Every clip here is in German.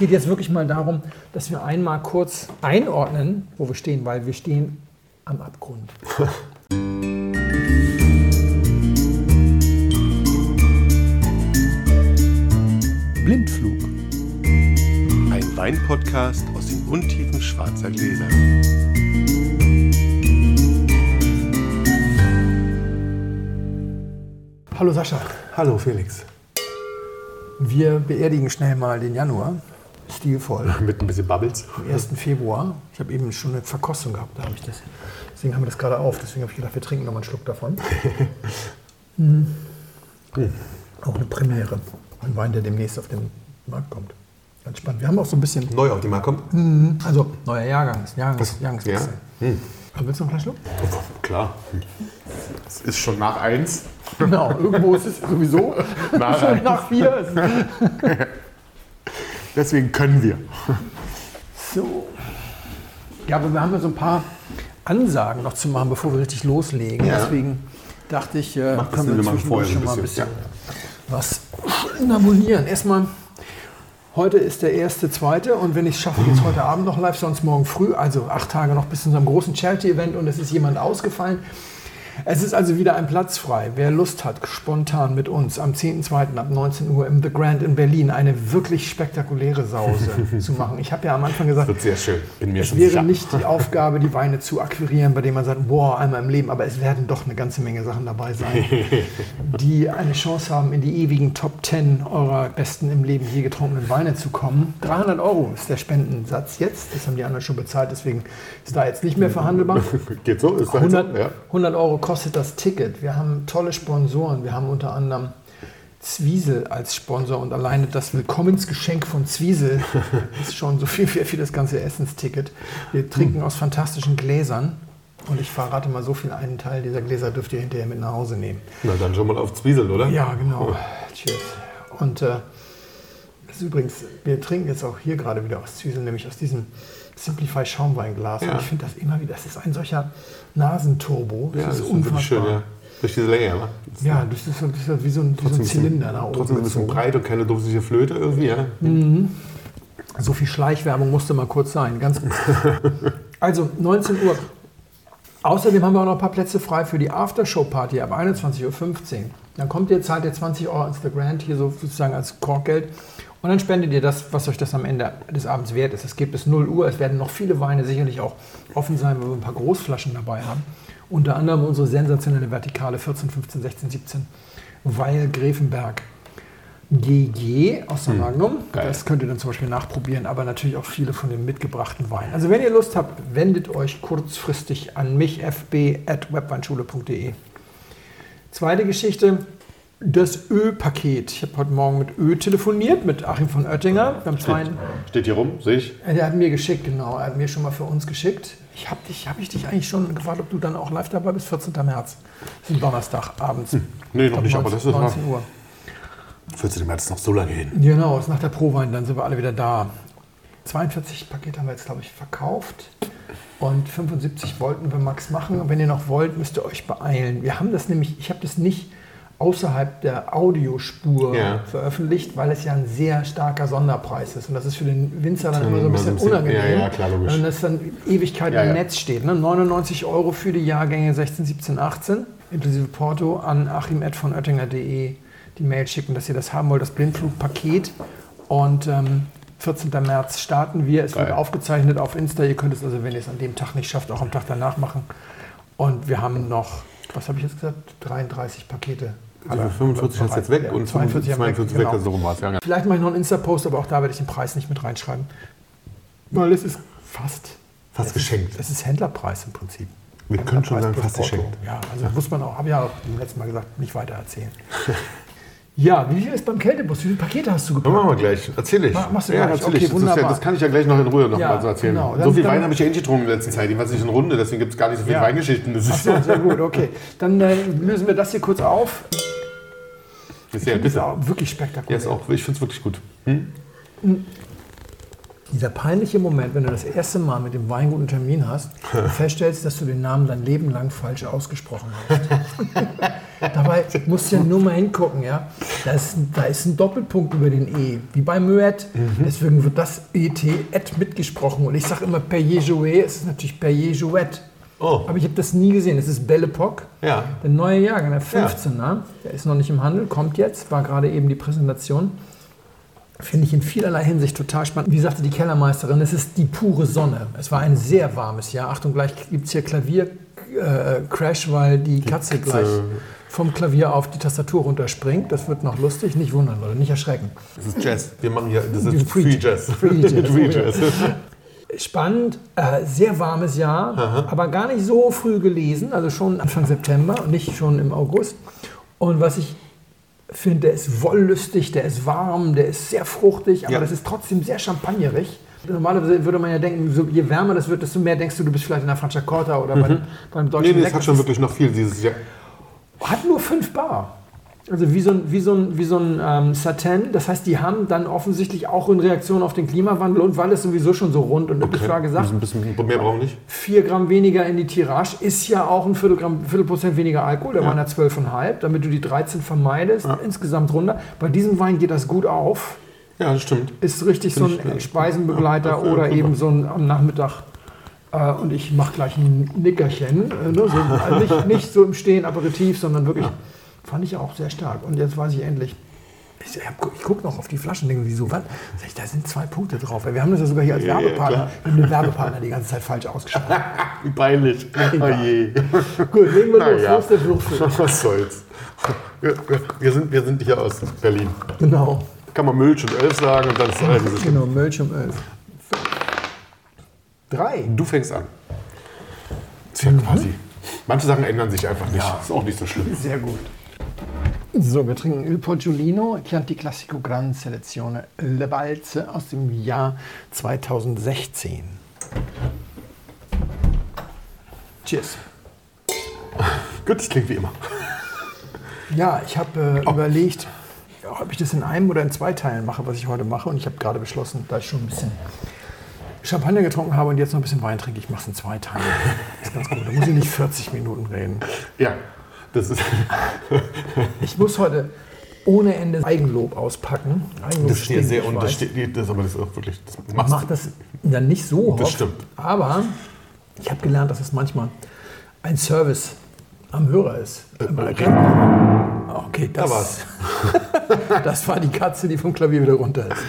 Es geht jetzt wirklich mal darum, dass wir einmal kurz einordnen, wo wir stehen, weil wir stehen am Abgrund. Blindflug. Ein Weinpodcast aus den Untiefen schwarzer Gläser. Hallo Sascha, Hallo Felix. wir beerdigen schnell mal den Januar. Stilvoll. Mit ein bisschen Bubbles. Am 1. Februar. Ich habe eben schon eine Verkostung gehabt, da habe ich das. Deswegen haben wir das gerade auf. Deswegen habe ich gedacht, wir trinken noch mal einen Schluck davon. Mm. Auch eine Premiere. Ein Wein, der demnächst auf den Markt kommt. Ganz spannend. Wir haben auch so ein bisschen, Neu auf die Marke kommt. also neuer Jahrgang, ist Jahrgangs, Ja. Aber Willst du noch einen Schluck? Klar. Es ist schon nach eins. Genau, irgendwo ist es sowieso Nach schon nach vier. Deswegen können wir. So. Ja, aber wir haben ja so ein paar Ansagen noch zu machen, bevor wir richtig loslegen. Ja. Deswegen dachte ich, äh, Macht können wir wir vorher schon mal ein bisschen, bisschen was namulieren. Erstmal, heute ist der erste, zweite und wenn ich es schaffe, geht's heute Abend noch live, sonst morgen früh, also acht Tage noch bis zu unserem großen Charity-Event und es ist jemand ausgefallen. Es ist also wieder ein Platz frei. Wer Lust hat, spontan mit uns am 10.2. ab 19 Uhr im The Grand in Berlin eine wirklich spektakuläre Sause zu machen. Ich habe ja am Anfang gesagt, Wird sehr schön. Bin mir es wäre sicher. nicht die Aufgabe, die Weine zu akquirieren, bei denen man sagt, boah, einmal im Leben, aber es werden doch eine ganze Menge Sachen dabei sein, die eine Chance haben, in die ewigen Top 10 eurer besten im Leben je getrunkenen Weine zu kommen. 300 Euro ist der Spendensatz jetzt, das haben die anderen schon bezahlt, deswegen ist da jetzt nicht mehr verhandelbar. Geht so? Ist das 100, so? Ja. 100 Euro kostet das Ticket. Wir haben tolle Sponsoren. Wir haben unter anderem Zwiesel als Sponsor und alleine das Willkommensgeschenk von Zwiesel ist schon so viel wert wie das ganze Essensticket. Wir trinken aus fantastischen Gläsern und ich verrate mal so viel, einen Teil dieser Gläser dürft ihr hinterher mit nach Hause nehmen. Na dann schon mal auf Zwiesel, oder? Ja, genau. Cheers. Und äh, das ist übrigens, wir trinken jetzt auch hier gerade wieder aus Zwiesel, nämlich aus diesem Simplify Schaumweinglas. Ja. Und ich finde das immer wieder, das ist ein solcher Nasenturbo. Ja, das ist wirklich unfassbar. schön, ja. Durch diese Länge, ja. Das ist Ja, das ist, das ist wie so ein, wie so ein Zylinder nach oben. Trotzdem ein bisschen breit und keine dumpfige Flöte irgendwie, ja. So viel Schleichwerbung musste mal kurz sein. Ganz gut. Also 19 Uhr. Außerdem haben wir auch noch ein paar Plätze frei für die Aftershow-Party ab 21.15 Uhr. Dann kommt ihr, zahlt ihr 20 Euro ins The Grand hier so sozusagen als Korkgeld. Und dann spendet ihr das, was euch das am Ende des Abends wert ist. Es geht bis 0 Uhr. Es werden noch viele Weine sicherlich auch offen sein, weil wir ein paar Großflaschen dabei haben. Unter anderem unsere sensationelle Vertikale 14, 15, 16, 17. Weil Gräfenberg. GG aus der Magnum. geil. Das könnt ihr dann zum Beispiel nachprobieren, aber natürlich auch viele von den mitgebrachten Weinen. Also wenn ihr Lust habt, wendet euch kurzfristig an mich, fb.webweinschule.de. Zweite Geschichte, das Ö-Paket. Ich habe heute Morgen mit Ö telefoniert, mit Achim von Oettinger. Haben zwei, Steht hier rum, sehe ich. er hat mir geschickt, genau. Er hat mir schon mal für uns geschickt. Ich habe dich, hab ich dich eigentlich schon gefragt, ob du dann auch live dabei bist, 14. März. Das ist ein Donnerstag abends. Nee, noch nicht, aber das ist 19 Uhr. 14. März ist noch so lange hin. Genau, ist nach der Prowein, dann sind wir alle wieder da. 42 Pakete haben wir jetzt, glaube ich, verkauft. Und 75 wollten wir max machen. Und wenn ihr noch wollt, müsst ihr euch beeilen. Wir haben das nämlich, ich habe das nicht außerhalb der Audiospur Ja. veröffentlicht, weil es ja ein sehr starker Sonderpreis ist. Und das ist für den Winzer dann immer so ein bisschen unangenehm. ja, ja, klar, logisch. Wenn das dann Ewigkeit Ja, im. Netz steht. Ne? 99 Euro für die Jahrgänge 16, 17, 18, inklusive Porto, an achim.von-oettinger.de die Mail schicken, dass ihr das haben wollt, das Blindflugpaket. Und ähm, 14. März starten wir. Es wird Geil. aufgezeichnet auf Insta. Ihr könnt es also, wenn ihr es an dem Tag nicht schafft, auch am Tag danach machen. Und wir haben noch, was habe ich jetzt gesagt? 33 Pakete. Also 45 hast du jetzt weg und 42 haben wir 42 genau. weg, also so rum war es. Ja. Vielleicht mache ich noch einen Insta-Post, aber auch da werde ich den Preis nicht mit reinschreiben. Weil es ist fast. Fast es geschenkt. Ist, es ist Händlerpreis im Prinzip. Wir können schon sagen, fast geschenkt. Ja, also muss man auch, habe ja auch beim letzten Mal gesagt, nicht weiter erzählen. ja, wie viel ist beim Kältebus? Wie viele Pakete hast du gepackt? machen wir gleich. Erzähl ich. Mach- machst du ja, gleich. erzähl Okay, ich. Das, ja, wunderbar. das kann ich ja gleich noch in Ruhe noch Ja, mal so erzählen. genau. Dann- so viel dann- Wein habe ich ja eh nicht getrunken in letzter Zeit. Ich war nicht in Runde, deswegen gibt es gar nicht so viele Ja. Weingeschichten. Das Ach ist, so, sehr gut, okay. Dann äh, lösen wir das hier kurz auf. ist ja Das ist bitte. auch wirklich Ja, spektakulär. ist auch, ich finde es wirklich gut. Dieser peinliche Moment, wenn du das erste Mal mit dem Weingut einen Termin hast und feststellst, dass du den Namen dein Leben lang falsch ausgesprochen hast. Dabei musst du ja nur mal hingucken, ja. Da ist, da ist ein Doppelpunkt über den E, wie bei Moet. Mhm. Deswegen wird das ET et mitgesprochen. Und ich sage immer Perrier Jouet, es ist natürlich Perrier Jouet. Oh. Aber ich habe das nie gesehen. Es ist Belle Epoque. Ja. Der neue Jahrgang, der 15er, der ist noch nicht im Handel, kommt jetzt, war gerade eben die Präsentation. Finde ich in vielerlei Hinsicht total spannend. Wie sagte die Kellermeisterin, es ist die pure Sonne. Es war ein sehr warmes Jahr. Achtung, gleich gibt es hier Klavier-Crash, weil die, Katze, Katze. gleich vom Klavier auf die Tastatur runterspringt. Das wird noch lustig. Nicht wundern, Leute, nicht erschrecken. Das ist Jazz. Wir machen hier, das ist Free Free Jazz. Free Jazz. Free Jazz. Spannend, äh, sehr warmes Jahr, aber gar nicht so früh gelesen, also schon Anfang September und nicht schon im August. Und was ich finde, der ist wollüstig, der ist warm, der ist sehr fruchtig, aber Ja. das ist trotzdem sehr champagnerig. Normalerweise würde man ja denken, so, je wärmer das wird, desto mehr denkst du, du bist vielleicht in der Franciacorta oder bei, beim deutschen Nee, nee, es Sekt. hat schon wirklich noch viel dieses Jahr. Hat nur 5 Bar. Also wie so ein, wie so ein, wie so ein ähm, Satin. Das heißt, die haben dann offensichtlich auch in Reaktion auf den Klimawandel und weil es sowieso schon so rund und okay. klar gesagt, Ein bisschen mehr brauchen nicht. 4 Gramm weniger in die Tirage ist ja auch ein Viertel, Prozent weniger Alkohol. Da waren ja 12,5, damit du die 13 vermeidest. Insgesamt runter. Bei diesem Wein geht das gut auf. Ja, das stimmt. Ist richtig so Find ein ich, äh, Speisenbegleiter ja, ja, oder eben so ein am Nachmittag. Äh, und ich mache gleich ein Nickerchen. Äh, ne? so, also nicht, nicht so im Stehen Aperitif, sondern wirklich, fand ich auch sehr stark. Und jetzt weiß ich endlich. Ich, hab- ich gucke noch auf die Flaschen denke, wieso, was? Ich, da sind zwei Punkte drauf. Wir haben das ja sogar hier als Ja, ja, Werbepartner. klar. wir haben den Werbepartner die ganze Zeit falsch ausgeschrieben. Wie peinlich. Oh je. Gut, legen wir Na los. ja. Ist der Würfel? Was soll's. Wir, wir, sind, wir sind hier aus Berlin. Genau. Kann man Milch und Elf sagen und dann ist alles. Genau, Mölch um 11. Drei. Du fängst an. Ist ja quasi. Manche Sachen ändern sich einfach nicht. Ist auch nicht so schlimm. Sehr gut. So, wir trinken Il Poggio Chianti Classico Gran Selezione Le Balze aus dem Jahr 2016. Cheers. Gut, das klingt wie immer. Ja, ich habe äh, überlegt, ja, ob ich das in einem oder in zwei Teilen mache, was ich heute mache. Und ich habe gerade beschlossen, da ich schon ein bisschen Champagner getrunken habe und jetzt noch ein bisschen Wein trinke, ich mache es in zwei Teilen. ist ganz gut. Da muss ich nicht 40 Minuten reden. Ja, das ist, Ich muss heute ohne Ende Eigenlob auspacken. Eigenlob das ist dir sehr ich und das das, aber das ist auch wirklich, das machst mache das ja nicht so Das oft, stimmt. aber ich habe gelernt, dass es manchmal ein Service am Hörer ist. Äh, Okay, das, Da war's. das war die Katze, die vom Klavier wieder runter ist.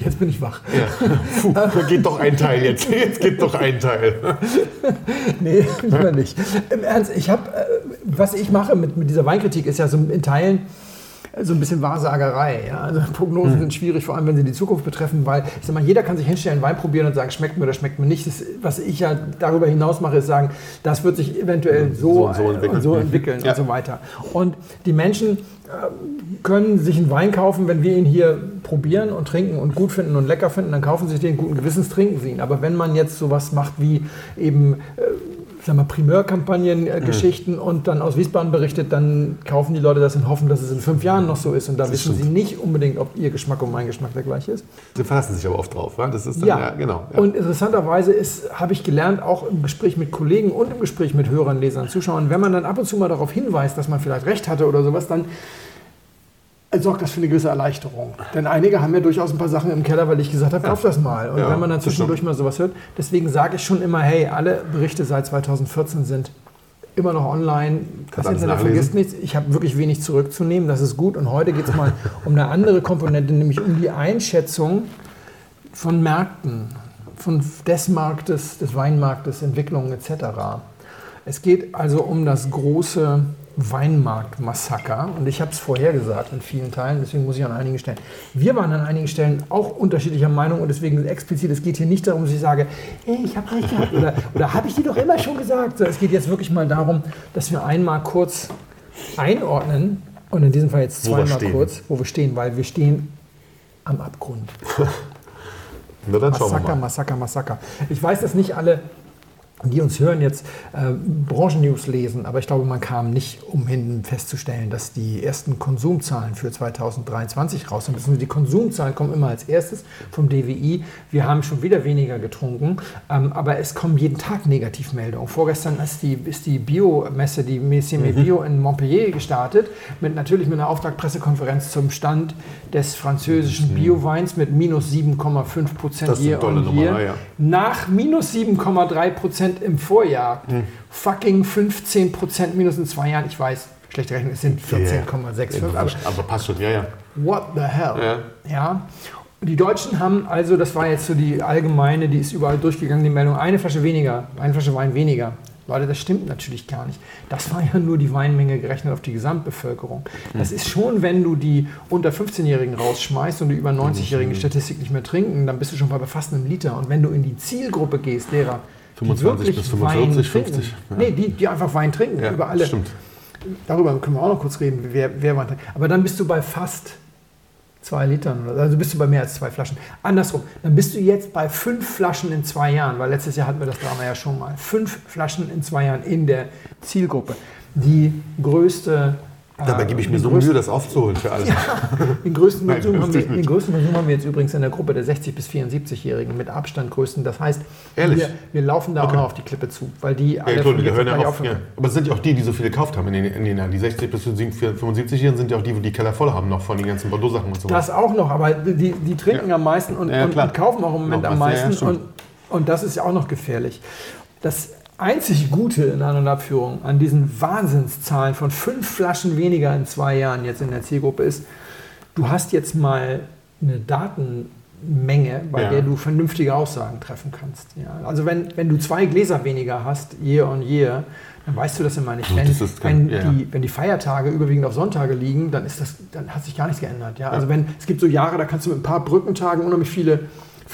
Jetzt bin ich wach. Ja. Puh, da geht doch ein Teil jetzt. Jetzt geht doch ein Teil. Nee, lieber nicht. Im Ernst, ich habe, äh, was ich mache mit, mit dieser Weinkritik, ist ja so in Teilen so ein bisschen Wahrsagerei. Ja? Also Prognosen sind schwierig, vor allem wenn sie die Zukunft betreffen, weil ich sag mal, jeder kann sich hinstellen, Wein probieren und sagen, schmeckt mir oder schmeckt mir nicht. Das, was ich ja darüber hinaus mache, ist sagen, das wird sich eventuell so, So so äh, entwickeln. und so entwickeln Ja. und so weiter. Und die Menschen äh, können sich einen Wein kaufen, wenn wir ihn hier probieren und trinken und gut finden und lecker finden, dann kaufen sie sich den guten Gewissens, trinken sie ihn. Aber wenn man jetzt sowas macht wie eben äh, sag mal, Primärkampagnen, äh, Geschichten und dann aus Wiesbaden berichtet, dann kaufen die Leute das und hoffen, dass es in fünf Jahren noch so ist. Und da wissen sie nicht unbedingt, ob ihr Geschmack und mein Geschmack der gleiche ist. Sie verlassen sich aber oft drauf. wa? Das ist dann, ja, genau. Ja. Und interessanterweise habe ich gelernt, auch im Gespräch mit Kollegen und im Gespräch mit Hörern, Lesern, Zuschauern, wenn man dann ab und zu mal darauf hinweist, dass man vielleicht recht hatte oder sowas, dann sorgt das für eine gewisse Erleichterung. Denn einige haben ja durchaus ein paar Sachen im Keller, weil ich gesagt habe, kauf das mal. Und Ja, wenn man dann das zwischendurch mal sowas hört, deswegen sage ich schon immer, hey, alle Berichte seit 2014 sind immer noch online. Das alles Internet vergisst nichts. Ich habe wirklich wenig zurückzunehmen, das ist gut. Und heute geht es mal um eine andere Komponente, nämlich um die Einschätzung von Märkten, von des Marktes, des Weinmarktes, Entwicklungen etc. Es geht also um das große Weinmarktmassaker und ich habe es vorher gesagt in vielen Teilen, deswegen muss ich an einigen Stellen. Wir waren an einigen Stellen auch unterschiedlicher Meinung und deswegen explizit, es geht hier nicht darum, dass ich sage, hey, ich habe recht gehabt oder, oder habe ich dir doch immer schon gesagt. So, es geht jetzt wirklich mal darum, dass wir einmal kurz einordnen und in diesem Fall jetzt zweimal kurz, wo wir stehen, weil wir stehen am Abgrund. Na, Massaker. Massaker, Massaker. Ich weiß, dass nicht alle die uns hören, jetzt äh, Branchennews lesen, aber ich glaube, man kam nicht umhin festzustellen, dass die ersten Konsumzahlen für 2023 raus sind. Die Konsumzahlen kommen immer als erstes vom DWI. Wir haben schon wieder weniger getrunken, ähm, aber es kommen jeden Tag Negativmeldungen. Vorgestern ist die, ist die Biomesse, die Messime mhm. Bio in Montpellier gestartet, mit natürlich mit einer Auftaktpressekonferenz zum Stand des französischen mhm. Bioweins mit minus 7,5 Prozent year on year. Ja. Nach minus 7,3 Prozent Prozent im Vorjahr. Hm. Fucking 15 Prozent minus in zwei Jahren. Ich weiß, schlechte Rechnung, es sind 14,65. Yeah. Aber, aber, passt schon, ja, ja. What the hell? Ja. ja. Die Deutschen haben also, das war jetzt so die allgemeine, die ist überall durchgegangen, die Meldung, eine Flasche weniger, eine Flasche Wein weniger. Leute, das stimmt natürlich gar nicht. Das war ja nur die Weinmenge gerechnet auf die Gesamtbevölkerung. Das ist schon, wenn du die unter 15-Jährigen rausschmeißt und die über 90-Jährigen Statistik nicht mehr trinken, dann bist du schon bei fast einem Liter. Und wenn du in die Zielgruppe gehst, derer, 25 bis 45, 50. Ja. Nee, die, die einfach Wein trinken, ja, über alle. Stimmt. Darüber können wir auch noch kurz reden, wer, wer Wein trinkt. Aber dann bist du bei fast zwei Litern, also bist du bei mehr als zwei Flaschen. Andersrum, dann bist du jetzt bei fünf Flaschen in zwei Jahren, weil letztes Jahr hatten wir das Drama ja schon mal. Fünf Flaschen in zwei Jahren in der Zielgruppe. Die größte Dabei gebe ich mir so Mühe, das aufzuholen für alle. Ja, den, größten Konsum haben wir, den größten Konsum haben wir jetzt übrigens in der Gruppe der 60- bis 74-Jährigen mit Abstand größten. Das heißt, wir, wir, laufen da okay. auch noch auf die Klippe zu, weil die alle klar, die hören ja auf, ja. Aber es sind ja auch die, die so viel gekauft haben in den, in den Jahren. Die 60- bis 75-Jährigen sind ja auch die, die die Keller voll haben noch von den ganzen Bordeaux-Sachen und so. Das auch noch, aber die, die trinken ja. am meisten und, und, und, kaufen auch im Moment noch am meisten. und, und das ist ja auch noch gefährlich. Das einzig Gute in An- und Abführung an diesen Wahnsinnszahlen von fünf Flaschen weniger in zwei Jahren jetzt in der Zielgruppe ist, du hast jetzt mal eine Datenmenge, bei ja. der du vernünftige Aussagen treffen kannst. Ja, also wenn, wenn du zwei Gläser weniger hast, year on year, dann weißt du das immer nicht. Wenn, wenn, ja. die, wenn die Feiertage überwiegend auf Sonntage liegen, dann, ist das, dann hat sich gar nichts geändert. Ja? Also wenn, es gibt so Jahre, da kannst du mit ein paar Brückentagen unheimlich viele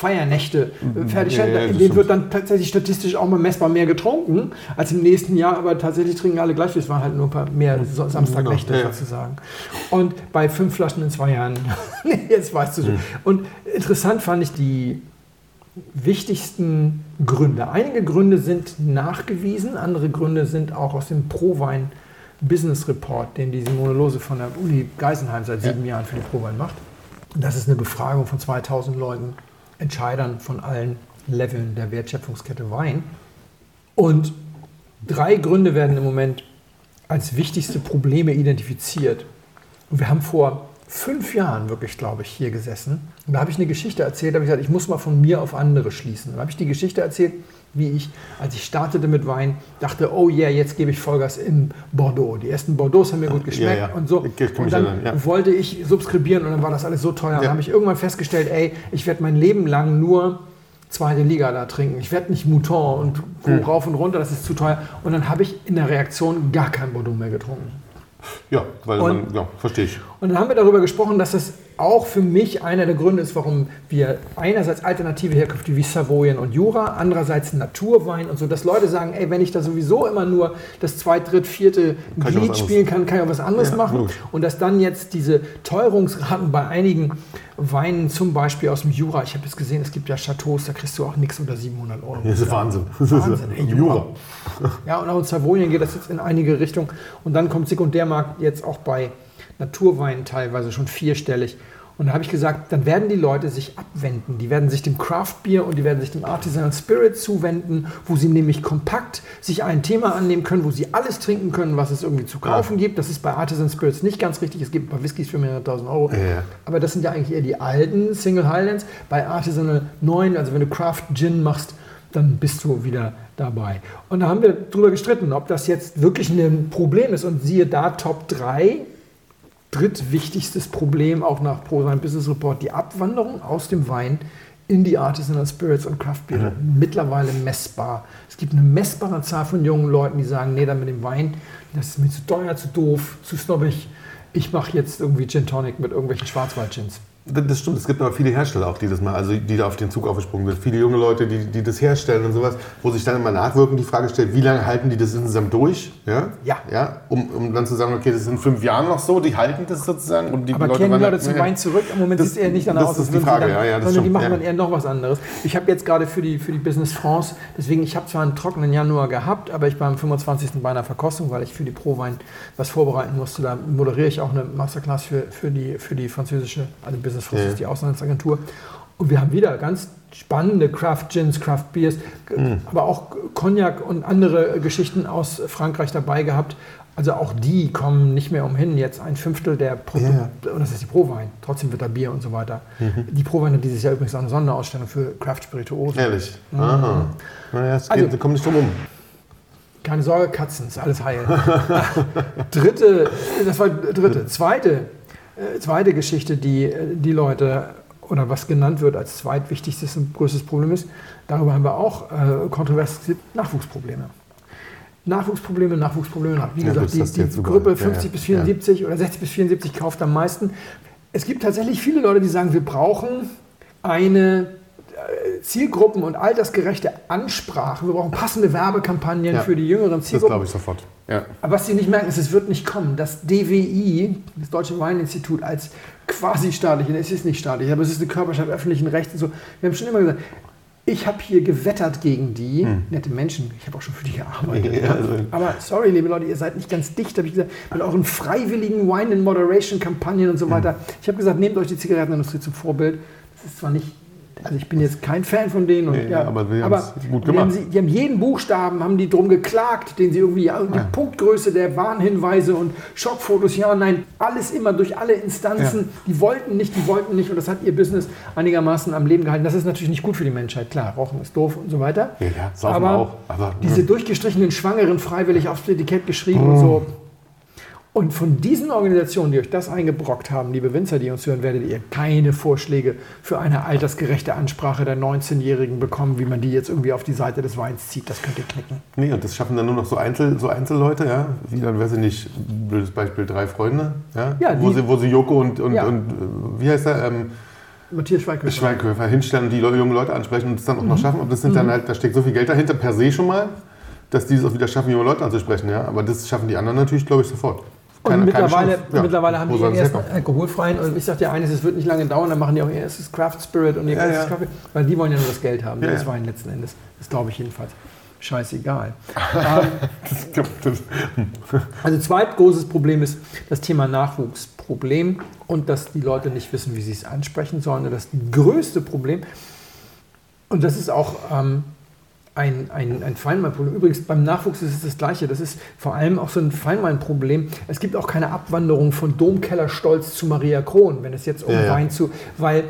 Feiernächte äh, fertigstellen. Ja, ja, in denen wird dann tatsächlich statistisch auch mal messbar mehr getrunken als im nächsten Jahr, aber tatsächlich trinken alle gleich viel. Es waren halt nur ein paar mehr Samstagnächte ja. sozusagen. Und bei fünf Flaschen in zwei Jahren, jetzt weißt du so. Mhm. Und interessant fand ich die wichtigsten Gründe. Einige Gründe sind nachgewiesen, andere Gründe sind auch aus dem Prowein Business Report, den die Simone Lose von der Uni Geisenheim seit sieben Jahren für die Prowein macht. Das ist eine Befragung von 2000 Leuten Entscheidern von allen Leveln der Wertschöpfungskette Wein. Und drei Gründe werden im Moment als wichtigste Probleme identifiziert. Und wir haben vor fünf Jahren wirklich, glaube ich, hier gesessen. Und da habe ich eine Geschichte erzählt, da habe ich gesagt, ich muss mal von mir auf andere schließen. Da habe ich die Geschichte erzählt, wie ich, als ich startete mit Wein, dachte, oh yeah, jetzt gebe ich Vollgas in Bordeaux. Die ersten Bordeaux haben mir gut geschmeckt ja, ja. und so. Und dann ja. wollte ich subskribieren und dann war das alles so teuer. Dann habe ich irgendwann festgestellt, ey, ich werde mein Leben lang nur zweite Liga da trinken. Ich werde nicht Mouton und hm. rauf und runter, das ist zu teuer. Und dann habe ich in der Reaktion gar kein Bordeaux mehr getrunken. Ja, weil und, man, ja, verstehe ich. Und dann haben wir darüber gesprochen, dass das auch für mich einer der Gründe ist, warum wir einerseits alternative Herkünfte wie Savoyen und Jura, andererseits Naturwein und so, dass Leute sagen, ey, wenn ich da sowieso immer nur das zweit, dritt, vierte Glied spielen kann, kann ich auch was anderes ja, machen. Gut. Und dass dann jetzt diese Teuerungsraten bei einigen Weinen, zum Beispiel aus dem Jura, ich habe jetzt gesehen, es gibt ja Chateaus, da kriegst du auch nichts unter 700 Euro. Das ist Wahnsinn. Wahnsinn, ey, Jura. Ja, und auch in Savoyen geht das jetzt in einige Richtungen. Und dann kommt Sekundärmarkt jetzt auch bei Naturwein teilweise schon vierstellig. Und da habe ich gesagt, dann werden die Leute sich abwenden. Die werden sich dem Craft Beer und die werden sich dem Artisanal Spirit zuwenden, wo sie nämlich kompakt sich ein Thema annehmen können, wo sie alles trinken können, was es irgendwie zu kaufen ja. gibt. Das ist bei Artisan Spirits nicht ganz richtig. Es gibt ein paar Whiskys für mehrere tausend Euro. Ja. Aber das sind ja eigentlich eher die alten Single Highlands. Bei Artisanal 9, also wenn du Craft Gin machst, dann bist du wieder dabei. Und da haben wir drüber gestritten, ob das jetzt wirklich ein Problem ist. Und siehe da, Top 3 drittwichtigstes Problem, auch nach ProSign Business Report, die Abwanderung aus dem Wein in die Artisanal Spirits und Craft Beer. Mhm. Mittlerweile messbar. Es gibt eine messbare Zahl von jungen Leuten, die sagen, nee, dann mit dem Wein, das ist mir zu teuer, zu doof, zu snobbig. Ich mache jetzt irgendwie Gin Tonic mit irgendwelchen Schwarzwald-Gins. Das das stimmt, es gibt aber viele Hersteller auch, die das mal, also die da auf den Zug aufgesprungen sind. Viele junge Leute, die, die das herstellen und sowas, wo sich dann immer nachwirkend die Frage stellt, wie lange halten die das insgesamt durch? Ja. Ja. ja um, um dann zu sagen, okay, das ist in fünf Jahren noch so, die halten das sozusagen. Und die Aber Leute kehren die Leute zum. Wein zurück? Im Moment Das- sieht es eher nicht danach das aus, ist als die Frage, dann, ja, ja, das sondern die machen ja. dann eher noch was anderes. Ich habe jetzt gerade für die, für die Business France, deswegen, ich habe zwar einen trockenen Januar gehabt, aber ich war am 25. bei einer Verkostung, weil ich für die Pro-Wein was vorbereiten musste. Da moderiere ich auch eine Masterclass für, für, die, für die französische, also Business France Ja. ist die Auslandsagentur. Und wir haben wieder ganz spannende Craft Gins, Craft Beers, Mhm. aber auch Cognac und andere Geschichten aus Frankreich dabei gehabt. Also auch die kommen nicht mehr umhin. Jetzt ein Fünftel der Produkte, und das ist die Pro-Wein. Trotzdem wird da Bier und so weiter. Mhm. Die Pro-Wein hat dieses Jahr übrigens auch eine Sonderausstellung für Craft Spirituosen. Ehrlich. Aha. Naja, es Also- kommt nicht drum um. Keine Sorge, Katzen, ist alles heil. dritte, das war dritte. Zweite, zweite Geschichte, die äh, die Leute oder was genannt wird als zweitwichtigstes und größtes Problem ist, darüber haben wir auch äh, kontrovers Nachwuchsprobleme. Nachwuchsprobleme, Nachwuchsprobleme. nach- Wie Ja, gesagt, die, die. Gruppe Ja, 50 ja. bis 74 oder 60 bis 74 kauft am meisten. Es gibt tatsächlich viele Leute, die sagen, wir brauchen eine äh, Zielgruppen- und altersgerechte Ansprache. Wir brauchen passende Werbekampagnen Ja. für die jüngeren Das Zielgruppen. glaube ich sofort. Ja. Aber was Sie nicht merken, ist, es wird nicht kommen. Das DWI, das Deutsche Weininstitut, als quasi staatlich, es ist nicht staatlich, aber es ist eine Körperschaft öffentlichen Rechts und so. Wir haben schon immer gesagt, ich habe hier gewettert gegen die, nette Menschen, ich habe auch schon für die gearbeitet. Ja, also- Aber sorry, liebe Leute, ihr seid nicht ganz dicht, habe ich gesagt, mit euren freiwilligen Wine and Moderation Kampagnen und so weiter. Ich habe gesagt, nehmt euch die Zigarettenindustrie zum Vorbild. Das ist zwar nicht, also ich bin jetzt kein Fan von denen. Und, Nee, ja, aber wir haben's gut die gemacht. haben, sie, die haben jeden Buchstaben, haben die drum geklagt, den sie irgendwie, ja, die Punktgröße der Warnhinweise und Schockfotos, ja, nein, alles immer durch alle Instanzen. Die wollten nicht, die wollten nicht und das hat ihr Business einigermaßen am Leben gehalten. Das ist natürlich nicht gut für die Menschheit, klar, Rauchen ist doof und so weiter. Ja, ja, saufen aber auch, aber, diese ne. durchgestrichenen Schwangeren freiwillig aufs Etikett geschrieben und so. Und von diesen Organisationen, die euch das eingebrockt haben, liebe Winzer, die uns hören, werdet ihr keine Vorschläge für eine altersgerechte Ansprache der 19-Jährigen bekommen, wie man die jetzt irgendwie auf die Seite des Weins zieht. Das könnt ihr knicken. Nee, und das schaffen dann nur noch so, Einzel, so Einzelleute, ja? Wie dann, weiß ich nicht, blödes Beispiel, drei Freunde, ja? Ja, wo, die- sie, wo sie Joko und, und, Ja. und äh, wie heißt er, ähm, Matthias Schweighöfer. Schweighöfer hinstellen und die jungen Leute ansprechen und das dann auch noch Mhm. schaffen. Und das sind dann halt, da steckt so viel Geld dahinter, per se schon mal, dass die es auch wieder schaffen, junge Leute anzusprechen, ja? Aber das schaffen die anderen natürlich, glaube ich, sofort. Keine- keine mittlerweile, Chance. Ja. mittlerweile haben die ihren ersten alkoholfreien. Und ich sage dir eines, es wird nicht lange dauern, dann machen die auch ihr erstes Craft Spirit und ihr Ja, erstes ja. Kaffee. Weil die wollen ja nur das Geld haben, das ja. Wein letzten Endes. Das glaube ich jedenfalls. Scheißegal. ähm, Also zweitgroßes Problem ist das Thema Nachwuchsproblem und dass die Leute nicht wissen, wie sie es ansprechen sollen. Und das größte Problem, und das ist auch ähm, ein, ein, ein Feinweinproblem. Übrigens, beim Nachwuchs ist es das Gleiche. Das ist vor allem auch so ein Feinweinproblem. Es gibt auch keine Abwanderung von Domkellerstolz zu Maria Kron, wenn es jetzt um Ja, ja. Wein zu... Weil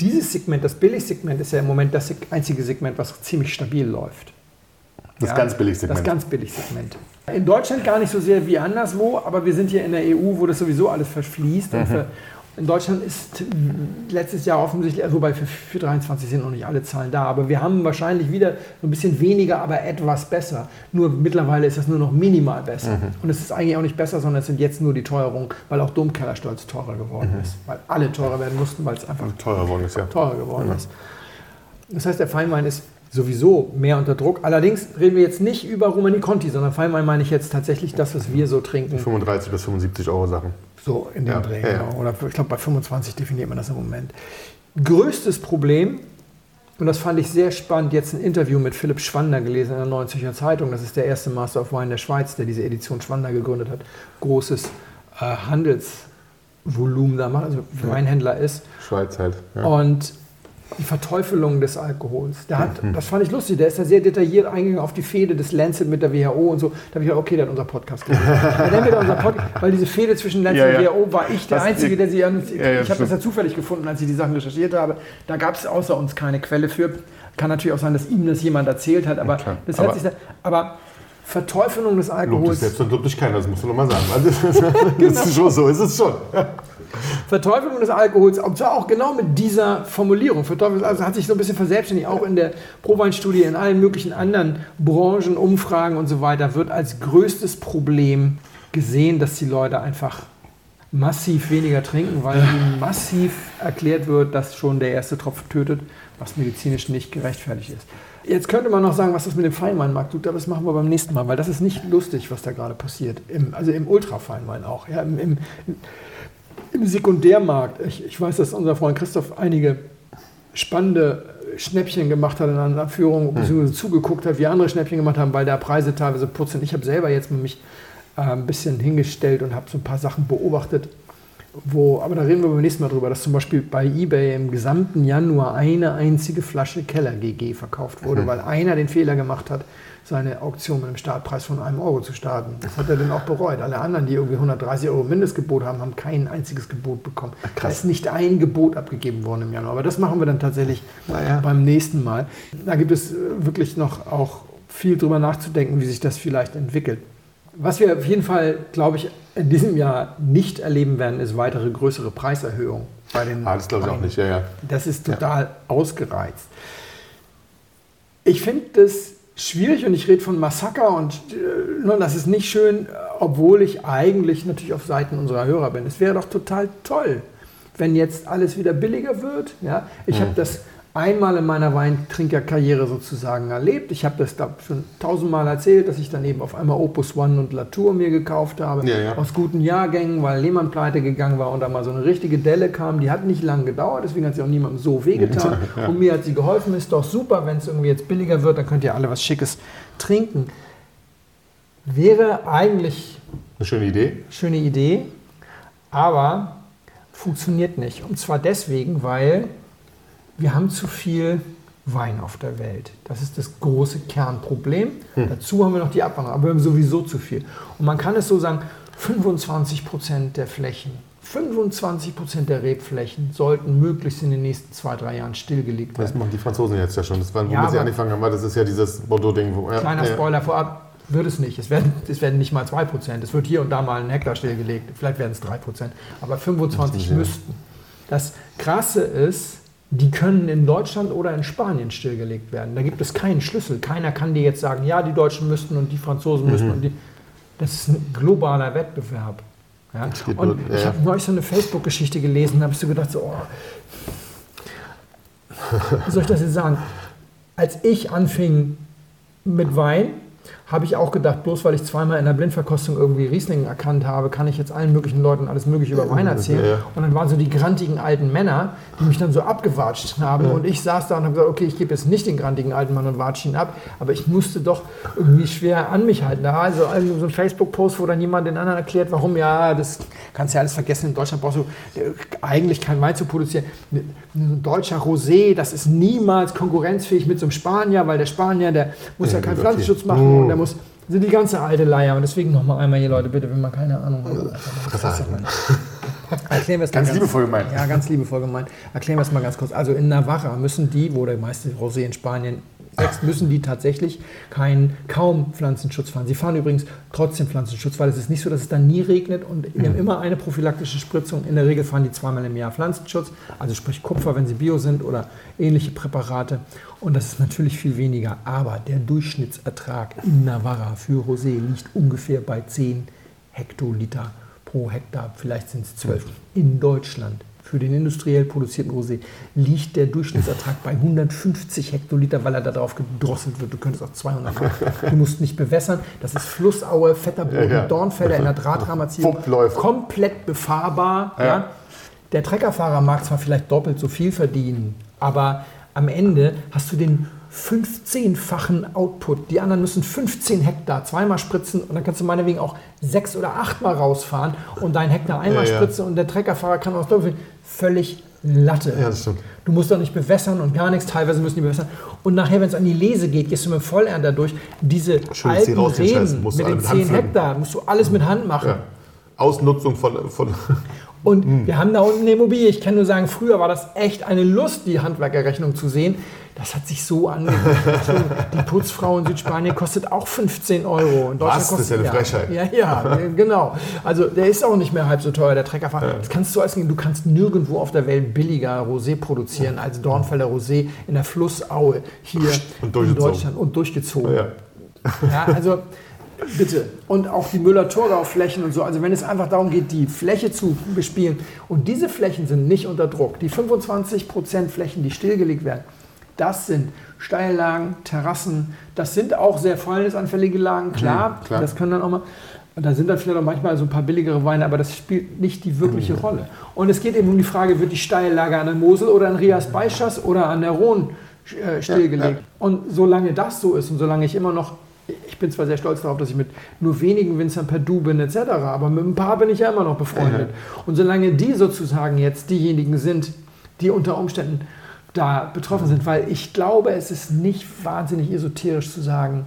dieses Segment, das Billigsegment, ist ja im Moment das einzige Segment, was ziemlich stabil läuft. das Ja, ganz billig Segment. Das ganz billig Segment. In Deutschland gar nicht so sehr wie anderswo, aber wir sind hier in der EU, wo das sowieso alles verfließt. Und für, in Deutschland ist letztes Jahr offensichtlich, also wobei für, für 23 sind noch nicht alle Zahlen da, aber wir haben wahrscheinlich wieder so ein bisschen weniger, aber etwas besser. Nur mittlerweile ist das nur noch minimal besser. Und es ist eigentlich auch nicht besser, sondern es sind jetzt nur die Teuerungen, weil auch Domkellerstolz teurer geworden ist. Weil alle teurer werden mussten, weil es einfach Teurer geworden ist, ja. teurer geworden ist. Das heißt, der Feinwein ist sowieso mehr unter Druck. Allerdings reden wir jetzt nicht über Romani Conti, sondern Feinwein meine ich jetzt tatsächlich das, was wir so trinken. 35 bis 75 Euro Sachen. So in dem Ja, Dreh. ja, ja. Genau. Oder ich glaube, bei 25 definiert man das im Moment. Größtes Problem, und das fand ich sehr spannend, jetzt ein Interview mit Philipp Schwander gelesen in der Neuen Zürcher Zeitung. Das ist der erste Master of Wine der Schweiz, der diese Edition Schwander gegründet hat. Großes äh, Handelsvolumen da macht, also Weinhändler ist. Schweiz halt. Und die Verteufelung des Alkohols. Der hat, Mhm. das fand ich lustig, der ist da sehr detailliert eingegangen auf die Fehde des Lancet mit der WHO und so. Da habe ich gedacht, okay, der hat unser Podcast unser Podcast, weil diese Fehde zwischen Lancet Ja, ja. und WHO war ich der Das- Einzige, der sie an. Ich Ja, ja, habe das ja zufällig gefunden, als ich die Sachen recherchiert habe. Da gab es außer uns keine Quelle für. Kann natürlich auch sein, dass ihm das jemand erzählt hat, aber klar. das hat Aber- sich da, Aber Verteufelung des Lobt dich Alkohols. selbst und lobt dich keiner, das musst du noch mal sagen. Also, das Genau. ist schon so, ist es schon. Verteufelung des Alkohols, und zwar auch genau mit dieser Formulierung. Verteufelung also hat sich so ein bisschen verselbstständigt, auch in der Pro-Wein-Studie, in allen möglichen anderen Branchen, Umfragen und so weiter, wird als größtes Problem gesehen, dass die Leute einfach massiv weniger trinken, weil ihnen massiv erklärt wird, dass schon der erste Tropfen tötet, was medizinisch nicht gerechtfertigt ist. Jetzt könnte man noch sagen, was das mit dem Feinweinmarkt tut, aber das machen wir beim nächsten Mal, weil das ist nicht lustig, was da gerade passiert. Im, also im Ultrafeinwein auch. Ja, im, im, Im Sekundärmarkt. Ich, ich weiß, dass unser Freund Christoph einige spannende Schnäppchen gemacht hat in einer Führung, beziehungsweise zugeguckt hat, wie andere Schnäppchen gemacht haben, weil da Preise teilweise putzen. Ich habe selber jetzt mich äh, ein bisschen hingestellt und habe so ein paar Sachen beobachtet. Wo, aber da reden wir beim nächsten Mal drüber, dass zum Beispiel bei eBay im gesamten Januar eine einzige Flasche Keller GG verkauft wurde, mhm. weil einer den Fehler gemacht hat, seine Auktion mit einem Startpreis von einem Euro zu starten. Das hat er dann auch bereut. Alle anderen, die irgendwie 130 Euro Mindestgebot haben, haben kein einziges Gebot bekommen. Ach, da ist nicht ein Gebot abgegeben worden im Januar. Aber das machen wir dann tatsächlich naja. beim nächsten Mal. Da gibt es äh, wirklich noch auch viel drüber nachzudenken, wie sich das vielleicht entwickelt. Was wir auf jeden Fall, glaube ich, in diesem Jahr nicht erleben werden, ist weitere größere Preiserhöhungen bei den. Ah, das glaube ich auch nicht, ja, ja. Das ist total ja. ausgereizt. Ich finde das schwierig und ich rede von Massaker und äh, das ist nicht schön, obwohl ich eigentlich natürlich auf Seiten unserer Hörer bin. Es wäre doch total toll, wenn jetzt alles wieder billiger wird. Ja? Ich mhm. habe das einmal in meiner Weintrinkerkarriere sozusagen erlebt. Ich habe das da schon tausendmal erzählt, dass ich dann eben auf einmal Opus One und Latour mir gekauft habe. Ja, ja. Aus guten Jahrgängen, weil Lehmann pleite gegangen war und da mal so eine richtige Delle kam. Die hat nicht lange gedauert, deswegen hat sie auch niemandem so wehgetan. Ja. Und mir hat sie geholfen. Ist doch super, wenn es irgendwie jetzt billiger wird, dann könnt ihr alle was Schickes trinken. Wäre eigentlich eine schöne Idee. Schöne Idee, aber funktioniert nicht. Und zwar deswegen, weil wir haben zu viel Wein auf der Welt. Das ist das große Kernproblem. Hm. Dazu haben wir noch die Abwanderung, aber wir haben sowieso zu viel. Und man kann es so sagen, 25 Prozent der Flächen, 25 Prozent der Rebflächen sollten möglichst in den nächsten zwei, drei Jahren stillgelegt werden. Das machen die Franzosen jetzt ja schon. Das war, womit ja, sie angefangen haben, weil das ist ja dieses Bordeaux-Ding. Ja, kleiner ja. Spoiler vorab, wird es nicht. Es werden, es werden nicht mal 2 Prozent. Es wird hier und da mal ein Hektar stillgelegt. Vielleicht werden es 3 Prozent. Aber 25 müssten. Das Krasse ist, die können in Deutschland oder in Spanien stillgelegt werden. Da gibt es keinen Schlüssel. Keiner kann dir jetzt sagen, ja, die Deutschen müssten und die Franzosen müssten. Mhm. Und die, das ist ein globaler Wettbewerb. Ja? Und ich ja. habe neulich so eine Facebook-Geschichte gelesen, da habe ich so gedacht, so, oh, wie soll ich das jetzt sagen? Als ich anfing mit Wein, habe ich auch gedacht, bloß weil ich zweimal in der Blindverkostung irgendwie Riesling erkannt habe, kann ich jetzt allen möglichen Leuten alles Mögliche über Wein erzählen. Ja, ja. Und dann waren so die grantigen alten Männer, die mich dann so abgewatscht haben. Ja. Und ich saß da und habe gesagt, okay, ich gebe jetzt nicht den grantigen alten Mann und watsche ihn ab, aber ich musste doch irgendwie schwer an mich halten. Da also, also so ein Facebook-Post, wo dann jemand den anderen erklärt, warum, ja, das kannst du ja alles vergessen, in Deutschland brauchst du äh, eigentlich kein Wein zu produzieren. Ein deutscher Rosé, das ist niemals konkurrenzfähig mit so einem Spanier, weil der Spanier, der muss ja, keinen Pflanzenschutz machen oh. Muss also die ganze alte Leier. Und deswegen noch mal einmal hier, Leute, bitte, wenn man keine Ahnung hat. Erklären wir es ganz, ganz liebevoll gemeint. Ja, ganz liebevoll gemeint. Erklären wir es mal ganz kurz. Also in Navarra müssen die, wo der meiste Rosé in Spanien wächst, müssen die tatsächlich keinen, kaum Pflanzenschutz fahren. Sie fahren übrigens trotzdem Pflanzenschutz, weil es ist nicht so, dass es dann nie regnet und wir haben immer eine prophylaktische Spritzung. In der Regel fahren die zweimal im Jahr Pflanzenschutz, also sprich Kupfer, wenn sie bio sind oder ähnliche Präparate. Und das ist natürlich viel weniger. Aber der Durchschnittsertrag in Navarra für Rosé liegt ungefähr bei 10 Hektoliter pro Hektar. Vielleicht sind es 12. In Deutschland für den industriell produzierten Rosé liegt der Durchschnittsertrag bei 150 Hektoliter, weil er darauf gedrosselt wird. Du könntest auch 200 machen. Du musst nicht bewässern. Das ist Flussaue, fetter Boden, ja, ja. Dornfelder in der Drahtrahmerziehung. Komplett befahrbar. Ja. ja. Der Treckerfahrer mag zwar vielleicht doppelt so viel verdienen, aber am Ende hast du den 15-fachen Output. Die anderen müssen 15 Hektar zweimal spritzen und dann kannst du meinetwegen auch sechs oder achtmal rausfahren und deinen Hektar einmal ja, spritzen und der Treckerfahrer kann aus Doppel völlig Latte. Ja, das stimmt. Du musst doch nicht bewässern und gar nichts, teilweise müssen die bewässern. Und nachher, wenn es an die Lese geht, gehst du mit Vollernter durch. Diese Schön, alten Reben mit den 10 Hektar musst du alles mit Hand machen. Ja. Ausnutzung von, von und mhm. wir haben da unten eine Immobilie. Ich kann nur sagen, früher war das echt eine Lust, die Handwerkerrechnung zu sehen. Das hat sich so angehört. die Putzfrau in Südspanien kostet auch 15 Euro. In Deutschland Was? Kostet, das ist ja eine Frechheit. Ja, ja, genau. Also der ist auch nicht mehr halb so teuer, der Treckerfahrer. Ja. Das kannst du als du kannst nirgendwo auf der Welt billiger Rosé produzieren als Dornfelder Rosé in der Flussaue hier in Deutschland und durchgezogen. Ja, ja also Bitte. Und auch die Müller-Thurgau-Flächen und so. Also wenn es einfach darum geht, die Fläche zu bespielen. Und diese Flächen sind nicht unter Druck. Die 25% Flächen, die stillgelegt werden, das sind Steillagen, Terrassen. Das sind auch sehr fäulnisanfällige Lagen, klar. Mhm, klar. Das können dann auch mal. Und da sind dann vielleicht auch manchmal so ein paar billigere Weine, aber das spielt nicht die wirkliche Mhm. Rolle. Und es geht eben um die Frage, wird die Steillage an der Mosel oder an Rias Beischas oder an der Rhone äh, stillgelegt? Und solange das so ist und solange ich immer noch, ich bin zwar sehr stolz darauf, dass ich mit nur wenigen Winzern per Du bin etc., aber mit ein paar bin ich ja immer noch befreundet. Und solange die sozusagen jetzt diejenigen sind, die unter Umständen da betroffen sind, weil ich glaube, es ist nicht wahnsinnig esoterisch zu sagen,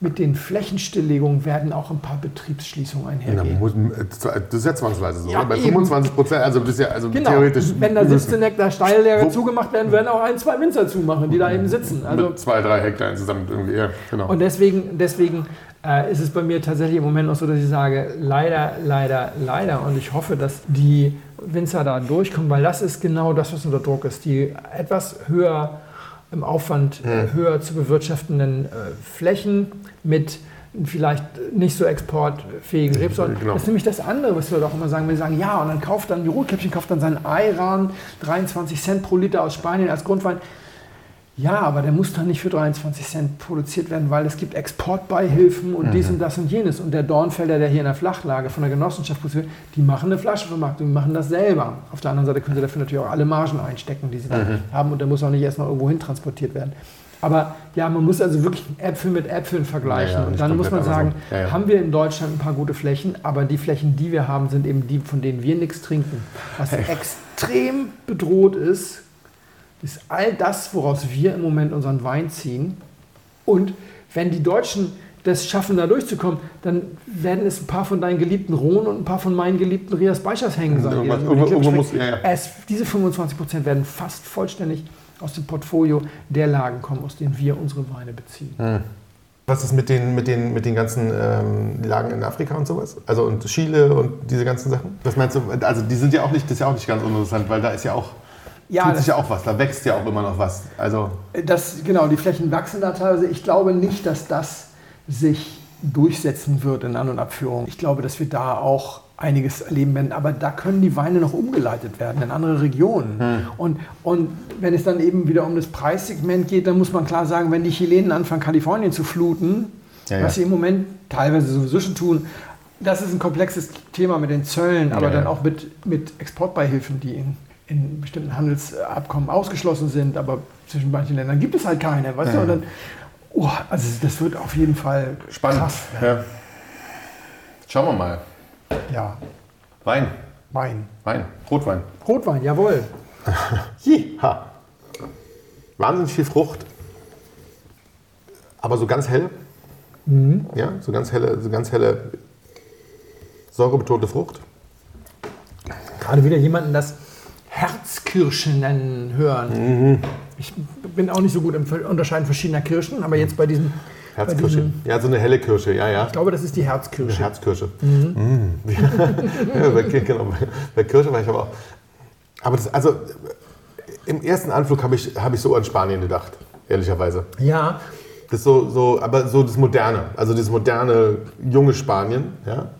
mit den Flächenstilllegungen werden auch ein paar Betriebsschließungen einhergehen. muss- Das ist ja zwangsweise so. Ja, ne? Bei eben. 25 Prozent, also das ist ja also Genau, theoretisch. wenn da müssen- 17 Hektar Steillage Wo- zugemacht werden, werden auch ein, zwei Winzer zumachen, die da eben sitzen. Also, mit zwei, drei Hektar insgesamt irgendwie. Ja, genau. und deswegen, deswegen äh, ist es bei mir tatsächlich im Moment noch so, dass ich sage, leider, leider, leider. Und ich hoffe, dass die Winzer da durchkommen, weil das ist genau das, was unter Druck ist. Die etwas höher im Aufwand, äh, höher zu bewirtschaftenden äh, Flächen mit vielleicht nicht so exportfähigen Rebsorten. Genau. Das ist nämlich das andere, was wir doch immer sagen. Wir sagen, ja, und dann kauft dann, die Rotkäppchen kauft dann seinen Ayran, 23 Cent pro Liter aus Spanien als Grundwein. Ja, aber der muss dann nicht für 23 Cent produziert werden, weil es gibt Exportbeihilfen und dies und das und jenes. Und der Dornfelder, der hier in der Flachlage von der Genossenschaft produziert, wird, die machen eine Flaschenvermarktung, die machen das selber. Auf der anderen Seite können sie dafür natürlich auch alle Margen einstecken, die sie da haben und der muss auch nicht erstmal irgendwo hin transportiert werden. Aber ja, man muss also wirklich Äpfel mit Äpfeln vergleichen. Ja, ja, und dann muss man komplett sagen, andersrum. Ja, haben wir in Deutschland ein paar gute Flächen, aber die Flächen, die wir haben, sind eben die, von denen wir nichts trinken. Was extrem bedroht ist, ist all das, woraus wir im Moment unseren Wein ziehen. Und wenn die Deutschen das schaffen, da durchzukommen, dann werden es ein paar von deinen geliebten Rhone und ein paar von meinen geliebten Rias Beischers hängen sein. die ja, ja. Es, diese 25 Prozent werden fast vollständig aus dem Portfolio der Lagen kommen, aus denen wir unsere Weine beziehen. Was ist mit den, mit den, mit den ganzen ähm, Lagen in Afrika und sowas? Also und Chile und diese ganzen Sachen? Was meinst du? Also die sind ja auch nicht, das ist ja auch nicht ganz uninteressant, weil da ist ja auch, Ja, tut sich ja auch was, da wächst ja auch immer noch was. Also Das, genau, die Flächen wachsen da teilweise. Ich glaube nicht, dass das sich durchsetzen wird in An- und Abführung. Ich glaube, dass wir da auch einiges erleben werden. Aber da können die Weine noch umgeleitet werden in andere Regionen. Hm. Und, und wenn es dann eben wieder um das Preissegment geht, dann muss man klar sagen, wenn die Chilenen anfangen, Kalifornien zu fluten, Ja, ja. was sie im Moment teilweise sowieso schon tun, das ist ein komplexes Thema mit den Zöllen, aber Ja, dann auch mit, mit Exportbeihilfen, die in, in bestimmten Handelsabkommen ausgeschlossen sind, aber zwischen manchen Ländern gibt es halt keine. Weißt du? Und dann, oh, also das wird auf jeden Fall spannend. krass. Ja. Schauen wir mal. Ja, Wein, Wein. Wein, Rotwein. Rotwein, jawohl. Ha. Wahnsinnig viel Frucht. Aber so ganz helle. Ja, so ganz helle, so ganz helle säurebetonte Frucht. Gerade wieder jemanden das Herzkirsche nennen hören. Ich bin auch nicht so gut im Unterscheiden verschiedener Kirschen, aber jetzt bei diesem, bei Herzkirsche. diesem Ja, so eine helle Kirsche, ja, ja. ich glaube, das ist die Herzkirsche. Herzkirsche. Mm. ja, bei, genau, bei, bei Kirsche war ich aber auch. Aber das, also im ersten Anflug habe ich, hab ich so an Spanien gedacht, ehrlicherweise. Ja, Das ist so, so, aber so das Moderne, also das moderne, junge Spanien, ja.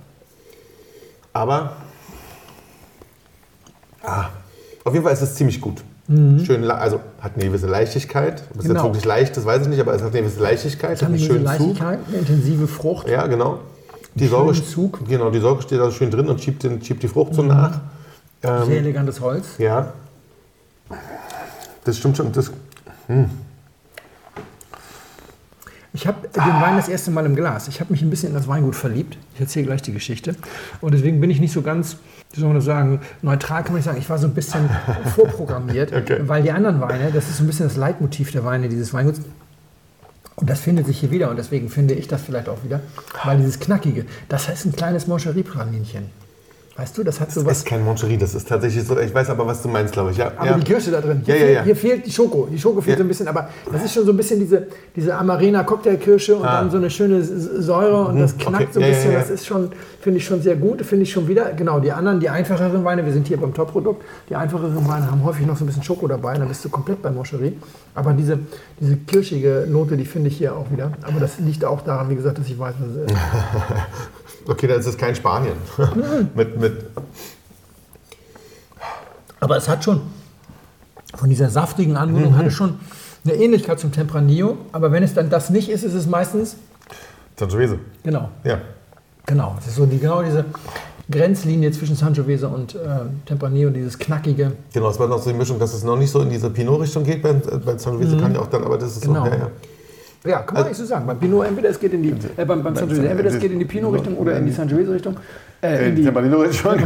Aber ah, auf jeden Fall ist es ziemlich gut. Schön, la- also hat eine gewisse Leichtigkeit. Ob es Genau. jetzt wirklich leicht ist, weiß ich nicht, aber es hat eine gewisse Leichtigkeit, es hat einen eine schönen Zug. Leichtigkeit, eine intensive Frucht. Ja, genau. Die Säure, Zug. Genau, die Säure steht da schön drin und schiebt, den, schiebt die Frucht so nach. Sehr elegantes Holz. Ja. Das stimmt schon. Das, Ich habe den Wein das erste Mal im Glas. Ich habe mich ein bisschen in das Weingut verliebt. Ich erzähle gleich die Geschichte. Und deswegen bin ich nicht so ganz, wie soll man das sagen, neutral kann man nicht sagen. Ich war so ein bisschen vorprogrammiert, Okay. weil die anderen Weine, das ist so ein bisschen das Leitmotiv der Weine dieses Weinguts. Und das findet sich hier wieder und deswegen finde ich das vielleicht auch wieder, weil dieses Knackige, das heißt ein kleines Moncherie-Pralinchen. Weißt du, das hat Das sowas. ist kein Moncherie, das ist tatsächlich so. Ich weiß aber, was du meinst, glaube ich. Ja, Aber ja. die Kirsche da drin. Hier, Ja, ja, fehlt, ja. hier fehlt die Schoko. Die Schoko fehlt so ein bisschen, aber das ist schon so ein bisschen diese, diese Amarena Cocktailkirsche und Ah. dann so eine schöne Säure und das knackt okay. so ein bisschen. Das ist schon, finde ich schon sehr gut. Finde ich schon wieder. Genau, die anderen, die einfacheren Weine, wir sind hier beim Top-Produkt, die einfacheren Weine haben häufig noch so ein bisschen Schoko dabei, dann bist du komplett bei Moncherie. Aber diese, diese kirschige Note, die finde ich hier auch wieder. Aber das liegt auch daran, wie gesagt, dass ich weiß, was es ist. Okay, dann ist es kein Spanien. mit, mit, Aber es hat schon, von dieser saftigen Anmutung, Mhm. hat es schon eine Ähnlichkeit zum Tempranillo. Aber wenn es dann das nicht ist, ist es meistens, Sangiovese. genau, Ja. genau. Es ist so die, genau diese Grenzlinie zwischen Sangiovese und äh, Tempranillo, dieses knackige. Genau, es war noch so die Mischung, dass es noch nicht so in diese Pinot-Richtung geht. Bei, bei Sangiovese kann ja auch dann, aber das ist Genau. so. Ja, ja. Ja, kann man nicht so sagen. Beim Pinot entweder es geht in die, äh, beim, beim Sangiovese, entweder es geht in die Pinot-Richtung oder in die Sangiovese-Richtung. Äh, in die Tempranillo-Richtung.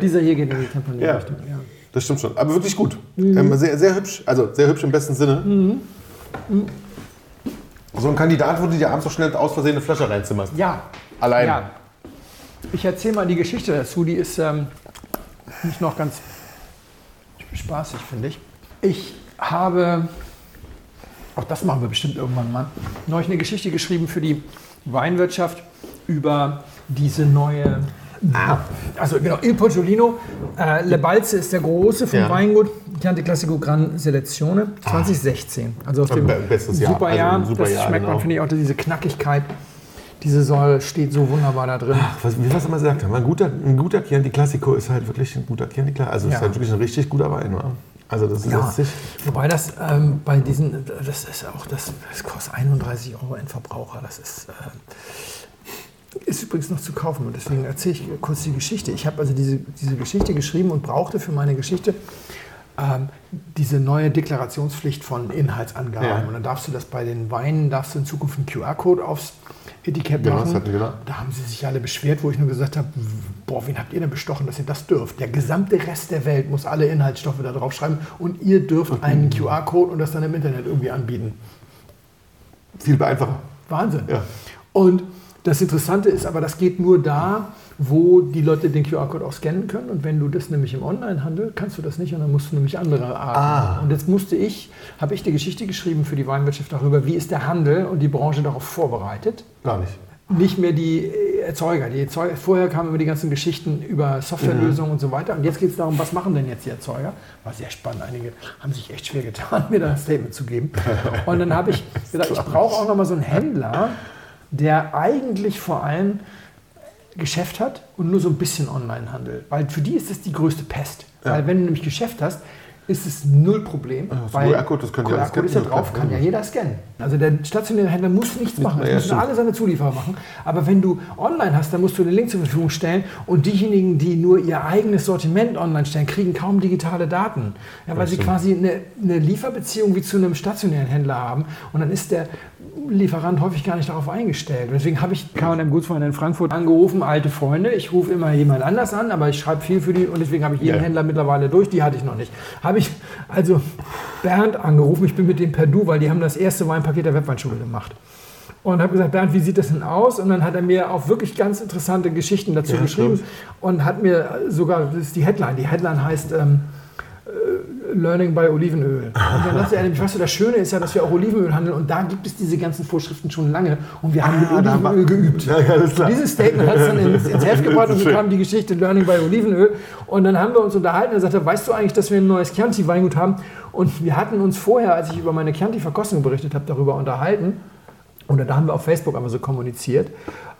Dieser hier geht in die Tempranillo-Richtung. Ja. Das stimmt schon. Aber wirklich gut. Ähm, sehr, sehr hübsch. Also sehr hübsch im besten Sinne. So ein Kandidat, wo du dir abends so schnell aus Versehen eine Flasche reinzimmerst. Ja. Alleine. Ja. Ich erzähle mal die Geschichte dazu, die ist ähm, nicht noch ganz spaßig, finde ich. Ich habe, auch das machen wir bestimmt irgendwann mal, neulich eine Geschichte geschrieben für die Weinwirtschaft über diese neue. Also genau, Il Poggio äh, Le Balze ist der große vom Ja. Weingut Chianti Classico Gran Selezione 2016. Also aus dem Be- bestes Jahr. super Also Jahr. ein super das Jahr, schmeckt man, genau. finde ich, auch diese Knackigkeit. Diese Säure steht so wunderbar da drin. Was, wie wir es immer gesagt haben, ein guter, ein guter Chianti Classico ist halt wirklich ein guter Chianti Classico. Also es Ja. ist halt wirklich ein richtig guter Wein. Wa? Also das ist Ja, nicht... wobei das ähm, bei diesen, das ist auch, das, das kostet 31 Euro ein Verbraucher. Das ist, ähm, ist übrigens noch zu kaufen und deswegen erzähle ich kurz die Geschichte. Ich habe also diese, diese Geschichte geschrieben und brauchte für meine Geschichte ähm, diese neue Deklarationspflicht von Inhaltsangaben. Ja. Und dann darfst du das bei den Weinen, darfst du in Zukunft einen QR-Code aufs Etikett machen. das hatten wir da. Da haben sie sich alle beschwert, wo ich nur gesagt habe, boah, wen habt ihr denn bestochen, dass ihr das dürft? Der gesamte Rest der Welt muss alle Inhaltsstoffe da drauf schreiben und ihr dürft einen QR-Code und das dann im Internet irgendwie anbieten. Viel einfacher. Wahnsinn. Ja. Und das Interessante ist aber, das geht nur da, wo die Leute den QR-Code auch scannen können. Und wenn du das nämlich im Onlinehandel, kannst du das nicht und dann musst du nämlich andere Arten. Ah. Und jetzt musste ich, habe ich die Geschichte geschrieben für die Weinwirtschaft darüber, wie ist der Handel und die Branche darauf vorbereitet. Gar nicht. Nicht mehr die äh, Erzeuger. Die Erzeuger. Vorher kamen immer die ganzen Geschichten über Softwarelösungen und so weiter. Und jetzt geht es darum, was machen denn jetzt die Erzeuger? War sehr spannend. Einige haben sich echt schwer getan, mir da ein Statement zu geben. Und dann habe ich gesagt, ich brauche auch noch mal so einen Händler, der eigentlich vor allem Geschäft hat und nur so ein bisschen Online-Handel. Weil für die ist das die größte Pest. Weil wenn du nämlich Geschäft hast, ist es null Problem. so weil QR-Code, das können die alles QR-Code ist ja scannen. drauf, kann ja jeder scannen. Also der stationäre Händler muss nichts machen. Das ja, müssen alle seine Zulieferer machen. Aber wenn du online hast, dann musst du den Link zur Verfügung stellen und diejenigen, die nur ihr eigenes Sortiment online stellen, kriegen kaum digitale Daten. Ja, weil sie quasi eine, eine Lieferbeziehung wie zu einem stationären Händler haben und dann ist der Lieferant häufig gar nicht darauf eingestellt. Deswegen habe ich K&M Gutswein in Frankfurt angerufen, alte Freunde. Ich rufe immer jemand anders an, aber ich schreibe viel für die und deswegen habe ich jeden Ja. Händler mittlerweile durch. Die hatte ich noch nicht. Habe ich also Bernd angerufen. Ich bin mit dem per Du, weil die haben das erste Weinpaket der Webweinschule gemacht. Und habe gesagt, Bernd, wie sieht das denn aus? Und dann hat er mir auch wirklich ganz interessante Geschichten dazu Ja, geschrieben stimmt. und hat mir sogar, das ist die Headline, die Headline heißt ähm, äh, Learning by Olivenöl. Und dann er nämlich, weißt du, das Schöne ist ja, dass wir auch Olivenöl handeln und da gibt es diese ganzen Vorschriften schon lange und wir haben mit Ah, wir- Olivenöl geübt. Ja, klar. Dieses Statement hat es dann ins, ins Heft gebracht und Das ist so schön. kam die Geschichte Learning by Olivenöl. Und dann haben wir uns unterhalten. Er sagte, weißt du eigentlich, dass wir ein neues Chianti-Weingut haben? Und wir hatten uns vorher, als ich über meine Chianti-Verkostung berichtet habe, darüber unterhalten. Und da haben wir auf Facebook einmal so kommuniziert.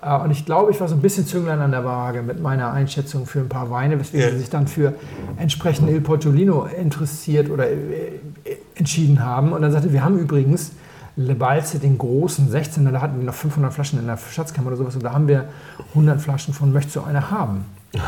Äh, Und ich glaube, ich war so ein bisschen Zünglein an der Waage mit meiner Einschätzung für ein paar Weine, weswegen Ja. sie sich dann für entsprechend Il Portolino interessiert oder äh, äh, entschieden haben. Und dann sagte, wir haben übrigens Le Balze, den großen 16er, da hatten wir noch 500 Flaschen in der Schatzkammer oder sowas. Und da haben wir 100 Flaschen von Möchtest du eine haben?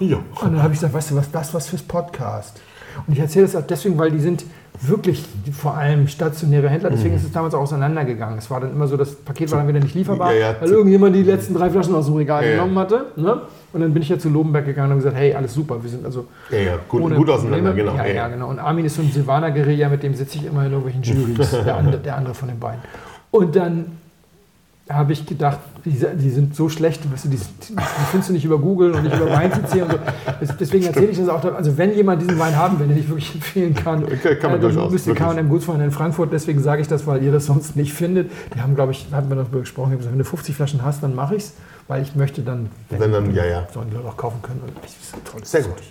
Ja. Und dann habe ich gesagt, weißt du was, das was fürs Podcast. Und ich erzähle das auch deswegen, weil die sind wirklich vor allem stationäre Händler, Mhm. deswegen ist es damals auch auseinandergegangen. Es war dann immer so, das Paket war dann wieder nicht lieferbar, Ja, ja, weil irgendjemand die letzten drei Flaschen aus dem Regal Ja, genommen hatte. Ne? Und dann bin ich ja zu Lobenberg gegangen und gesagt, hey, alles super, wir sind also Ja, ja, gut, ohne gut auseinander, Probleme. genau. Ja, ja, genau. Und Armin ist so ein Silvaner-Guerilla, mit dem sitze ich immer in irgendwelchen Juries, der, andere, der andere von den beiden. Und dann habe ich gedacht, die, die sind so schlecht, weißt du, die, die findest du nicht über Google und nicht über Wein.cc und so. Deswegen erzähle ich das auch. Also wenn jemand diesen Wein haben will, den ich wirklich empfehlen kann, Okay, kann man äh, dann durchaus, müsst ihr wirklich. K&M Gutswein in Frankfurt. Deswegen sage ich das, weil ihr das sonst nicht findet. Die haben, glaube ich, hatten wir darüber gesprochen, ich habe gesagt, wenn du 50 Flaschen hast, dann mache ich's, weil ich möchte dann, Wenn dann, ja, ja. sollen die Leute auch kaufen können. Und das ist ein tolles Sehr Zeug. gut.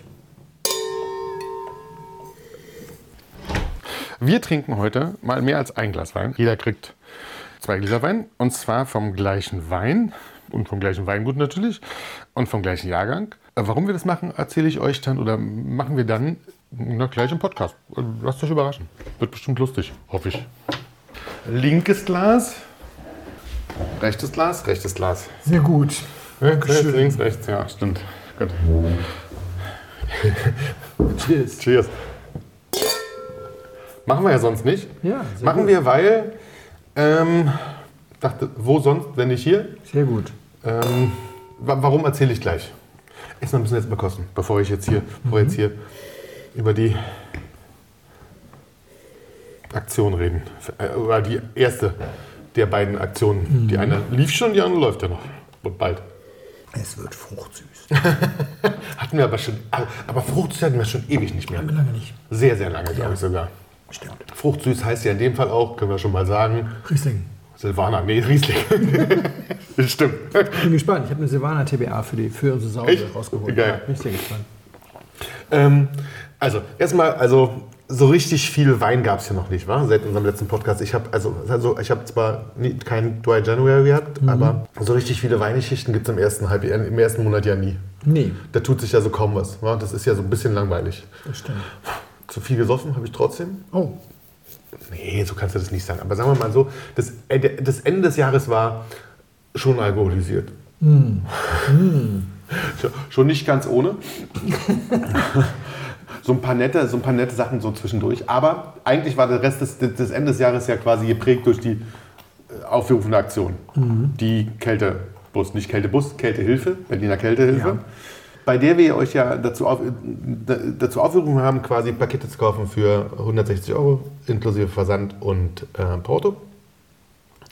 Wir trinken heute mal mehr als ein Glas Wein. Jeder kriegt zwei Gläser Wein und zwar vom gleichen Wein und vom gleichen Weingut natürlich und vom gleichen Jahrgang. Äh, Warum wir das machen, erzähle ich euch dann oder machen wir dann na, gleich im Podcast. Lasst euch überraschen. Wird bestimmt lustig, hoffe ich. Linkes Glas, rechtes Glas, rechtes Glas. Sehr gut. Rechts, links, rechts, ja, stimmt. Gut. Cheers. Cheers. Machen wir ja sonst nicht. Ja, Machen gut. wir, weil, ähm, dachte, wo sonst, wenn nicht hier? Sehr gut. Ähm, wa warum erzähle ich gleich? Erstmal müssen wir jetzt mal kosten, bevor ich jetzt hier, bevor wir jetzt hier über die Aktion reden. Äh, Oder die erste der beiden Aktionen. Die eine lief schon, die andere läuft ja noch. Und bald. Es wird fruchtsüß. Hatten wir aber schon, aber Fruchtsüß hatten wir schon ewig nicht mehr. Lange nicht. Sehr, sehr lange, glaube ich sogar. Stimmt. Fruchtsüß heißt ja in dem Fall auch, können wir schon mal sagen, Riesling. Silvaner, nee, Riesling. Stimmt. Ich bin gespannt. Ich habe eine Silvaner TBA für, die, für unsere Sause Echt? rausgeholt. Geil. Ja, bin ich sehr gespannt. Ähm, also, erstmal, also so richtig viel Wein gab es hier noch nicht, war? Seit unserem letzten Podcast. Ich habe also, also ich habe zwar nie, kein Dry January gehabt, aber so richtig viele Weingeschichten gibt es im ersten Halbjahr, im ersten Monat ja nie. Nee, Da tut sich ja so kaum was. Wa? Das ist ja so ein bisschen langweilig. das stimmt. Zu viel gesoffen habe ich trotzdem. Oh, Nee, so kannst du das nicht sagen. Aber sagen wir mal so, das, das Ende des Jahres war schon alkoholisiert. Schon- Schon nicht ganz ohne. so, ein paar nette, so ein paar nette Sachen so zwischendurch. Aber eigentlich war der Rest des, des Ende des Jahres ja quasi geprägt durch die äh, aufrufende Aktion. Die Kältebus, nicht Kältebus, Kältehilfe, Berliner Kältehilfe. Ja. Bei der wir euch ja dazu, auf, da- dazu aufgerufen haben, quasi Pakete zu kaufen für 160 Euro, inklusive Versand und äh, Porto.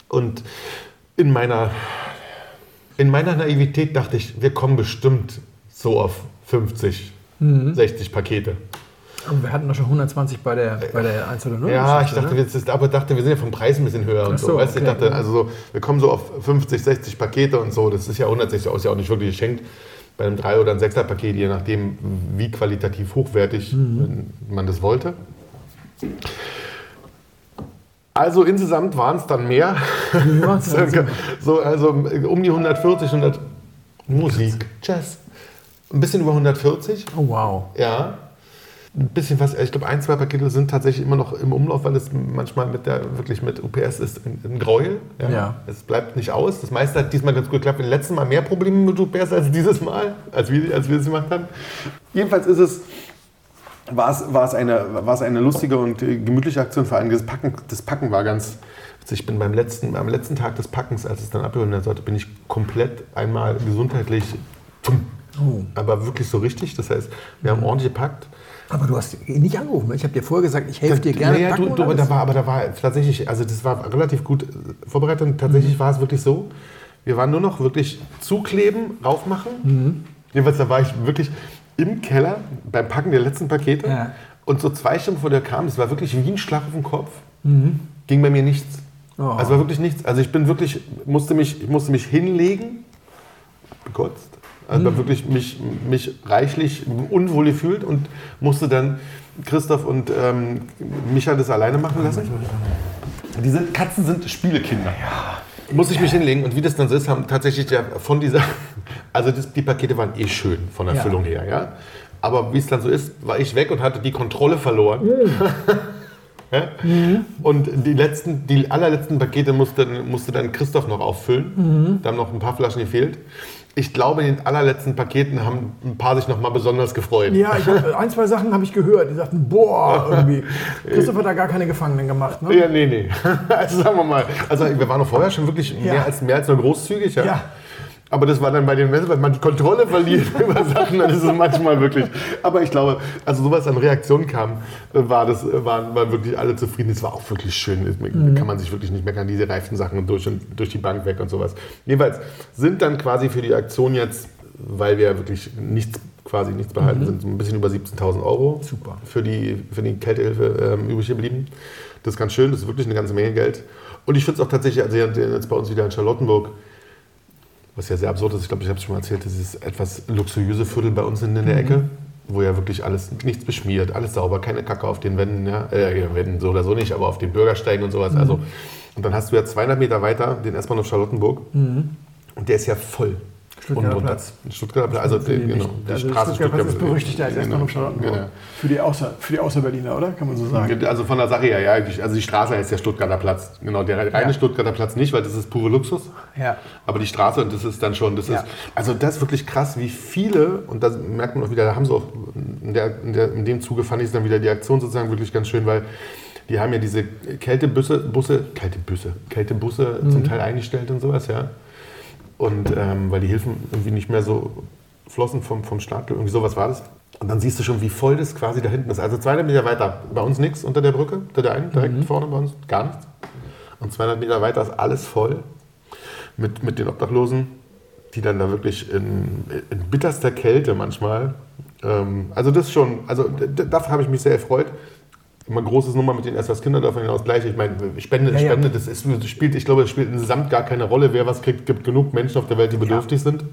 Und in meiner, in meiner Naivität dachte ich, wir kommen bestimmt so auf 50, 60 Pakete. aber wir hatten doch schon 120 bei der, bei der 1 oder 0. Ja, ich dachte, ne? wir, das- aber dachte, wir sind ja vom Preis ein bisschen höher und Ach so. so, weißt, du? ich okay. dachte, also so, wir kommen so auf 50, 60 Pakete und so. Das ist ja 160 Euro, ist ja auch nicht wirklich geschenkt. Bei einem 3 oder ein 6er Paket, je nachdem, wie qualitativ hochwertig Mhm. man das wollte. Also insgesamt waren es dann mehr. Circa, so, also um die 140, 100 Musik, Jazz. Ein bisschen über 140. Oh, wow. Ja. Ein bisschen was, ich glaube, ein, zwei Pakete sind tatsächlich immer noch im Umlauf, weil es manchmal mit der, wirklich mit UPS ist ein, ein Gräuel. Ja. Es bleibt nicht aus. Das meiste hat diesmal ganz gut geklappt. Wir hatten letzten Mal mehr Probleme mit UPS als dieses Mal, als wir, als wir es gemacht haben. Jedenfalls ist es, war es, war es, eine, war es eine lustige und äh, gemütliche Aktion. Vor allem das Packen, das Packen war ganz. Ich bin beim letzten, am letzten Tag des Packens, als es dann abgeholt werden sollte, bin ich komplett einmal gesundheitlich. Oh. aber wirklich so richtig. Das heißt, wir haben ordentlich gepackt. Aber du hast ihn nicht angerufen. ne? Ich habe dir vorher gesagt, ich helfe dir gerne. Ja, du, du, aber, da war, aber da war tatsächlich, also das war relativ gut äh, vorbereitet. Und tatsächlich war es wirklich so, wir waren nur noch wirklich zukleben, raufmachen. Jedenfalls, da war ich wirklich im Keller beim Packen der letzten Pakete. Ja. Und so zwei Stunden vor der kam, das war wirklich wie ein Schlag auf den Kopf. Ging bei mir nichts. Oh. Also war wirklich nichts. Also ich bin wirklich, musste mich, ich musste mich hinlegen, gekotzt. Also war wirklich mich, mich reichlich unwohl gefühlt und musste dann Christoph und ähm, Micha das alleine machen lassen. Diese Katzen sind Spielekinder. Muss ich mich hinlegen und wie das dann so ist, haben tatsächlich ja von dieser, also das, die Pakete waren eh schön von der Ja. Füllung her, ja. Aber wie es dann so ist, war ich weg und hatte die Kontrolle verloren. Ja? Und die letzten, die allerletzten Pakete musste, musste dann Christoph noch auffüllen. Da haben noch ein paar Flaschen gefehlt. Ich glaube, in den allerletzten Paketen haben ein paar sich noch mal besonders gefreut. Ja, hab, ein, zwei Sachen habe ich gehört. Die sagten, boah, irgendwie. Christoph hat da gar keine Gefangenen gemacht. Ne? Ja, nee, nee. Also sagen wir mal, also wir waren noch vorher schon wirklich mehr, Ja. als, mehr als nur großzügig. Ja. Ja. Aber das war dann bei den Messen, wenn man die Kontrolle verliert über Sachen, dann ist es manchmal wirklich. Aber ich glaube, also sowas an Reaktionen kam, war das, waren, waren wirklich alle zufrieden. Es war auch wirklich schön. Mhm. Kann man sich wirklich nicht meckern, diese Reifensachen durch, und durch die Bank weg und sowas. Jedenfalls sind dann quasi für die Aktion jetzt, weil wir wirklich nichts quasi nichts behalten, mhm. sind ein bisschen über 17.000 Euro Super. Für, die, für die Kältehilfe ähm, übrig geblieben. Das ist ganz schön, das ist wirklich eine ganze Menge Geld. Und ich finde es auch tatsächlich, also jetzt bei uns wieder in Charlottenburg, was ja sehr absurd ist, ich glaube, ich habe es schon mal erzählt, dieses etwas luxuriöse Viertel bei uns in der mhm. Ecke, wo ja wirklich alles, nichts beschmiert, alles sauber, keine Kacke auf den Wänden, ja, äh, Wänden so oder so nicht, aber auf den Bürgersteigen und sowas. Mhm. Also, und dann hast du ja 200 Meter weiter den S-Bahn auf Charlottenburg mhm. und der ist ja voll. Stuttgarter und Platz. Stuttgarter Platz, also, die, genau, die also Straße Stuttgart Platz ist berüchtigt als genau, Charlottenburg. Genau. Für, die Außer, für die Außerberliner, oder? Kann man so sagen. Also von der Sache her, ja. Also die Straße heißt ja Stuttgarter Platz. Genau, der reine ja. Stuttgarter Platz nicht, weil das ist pure Luxus. Ja. Aber die Straße, und das ist dann schon, das ja. ist, also das ist wirklich krass, wie viele, und da merkt man auch wieder, da haben sie auch, in, der, in, der, in dem Zuge fand ich dann wieder die Aktion sozusagen wirklich ganz schön, weil die haben ja diese Kältebusse, Busse, Kältebusse, Kältebusse mhm. zum Teil eingestellt und sowas, ja. Und ähm, weil die Hilfen irgendwie nicht mehr so flossen vom, vom Staat, irgendwie sowas war das. Und dann siehst du schon, wie voll das quasi da hinten ist. Also 200 Meter weiter, bei uns nichts unter der Brücke, unter der einen, direkt mhm. vorne bei uns, gar nichts. Und 200 Meter weiter ist alles voll mit, mit den Obdachlosen, die dann da wirklich in, in bitterster Kälte manchmal. Ähm, also das schon, also dafür habe ich mich sehr erfreut immer großes Nummer mit den SOS Kinderdörfern das gleiche. Ich meine, Spende, ja, Spende, ja. das, ist, das spielt, ich glaube, es spielt insgesamt gar keine Rolle, wer was kriegt. Es gibt genug Menschen auf der Welt, die bedürftig ja. sind.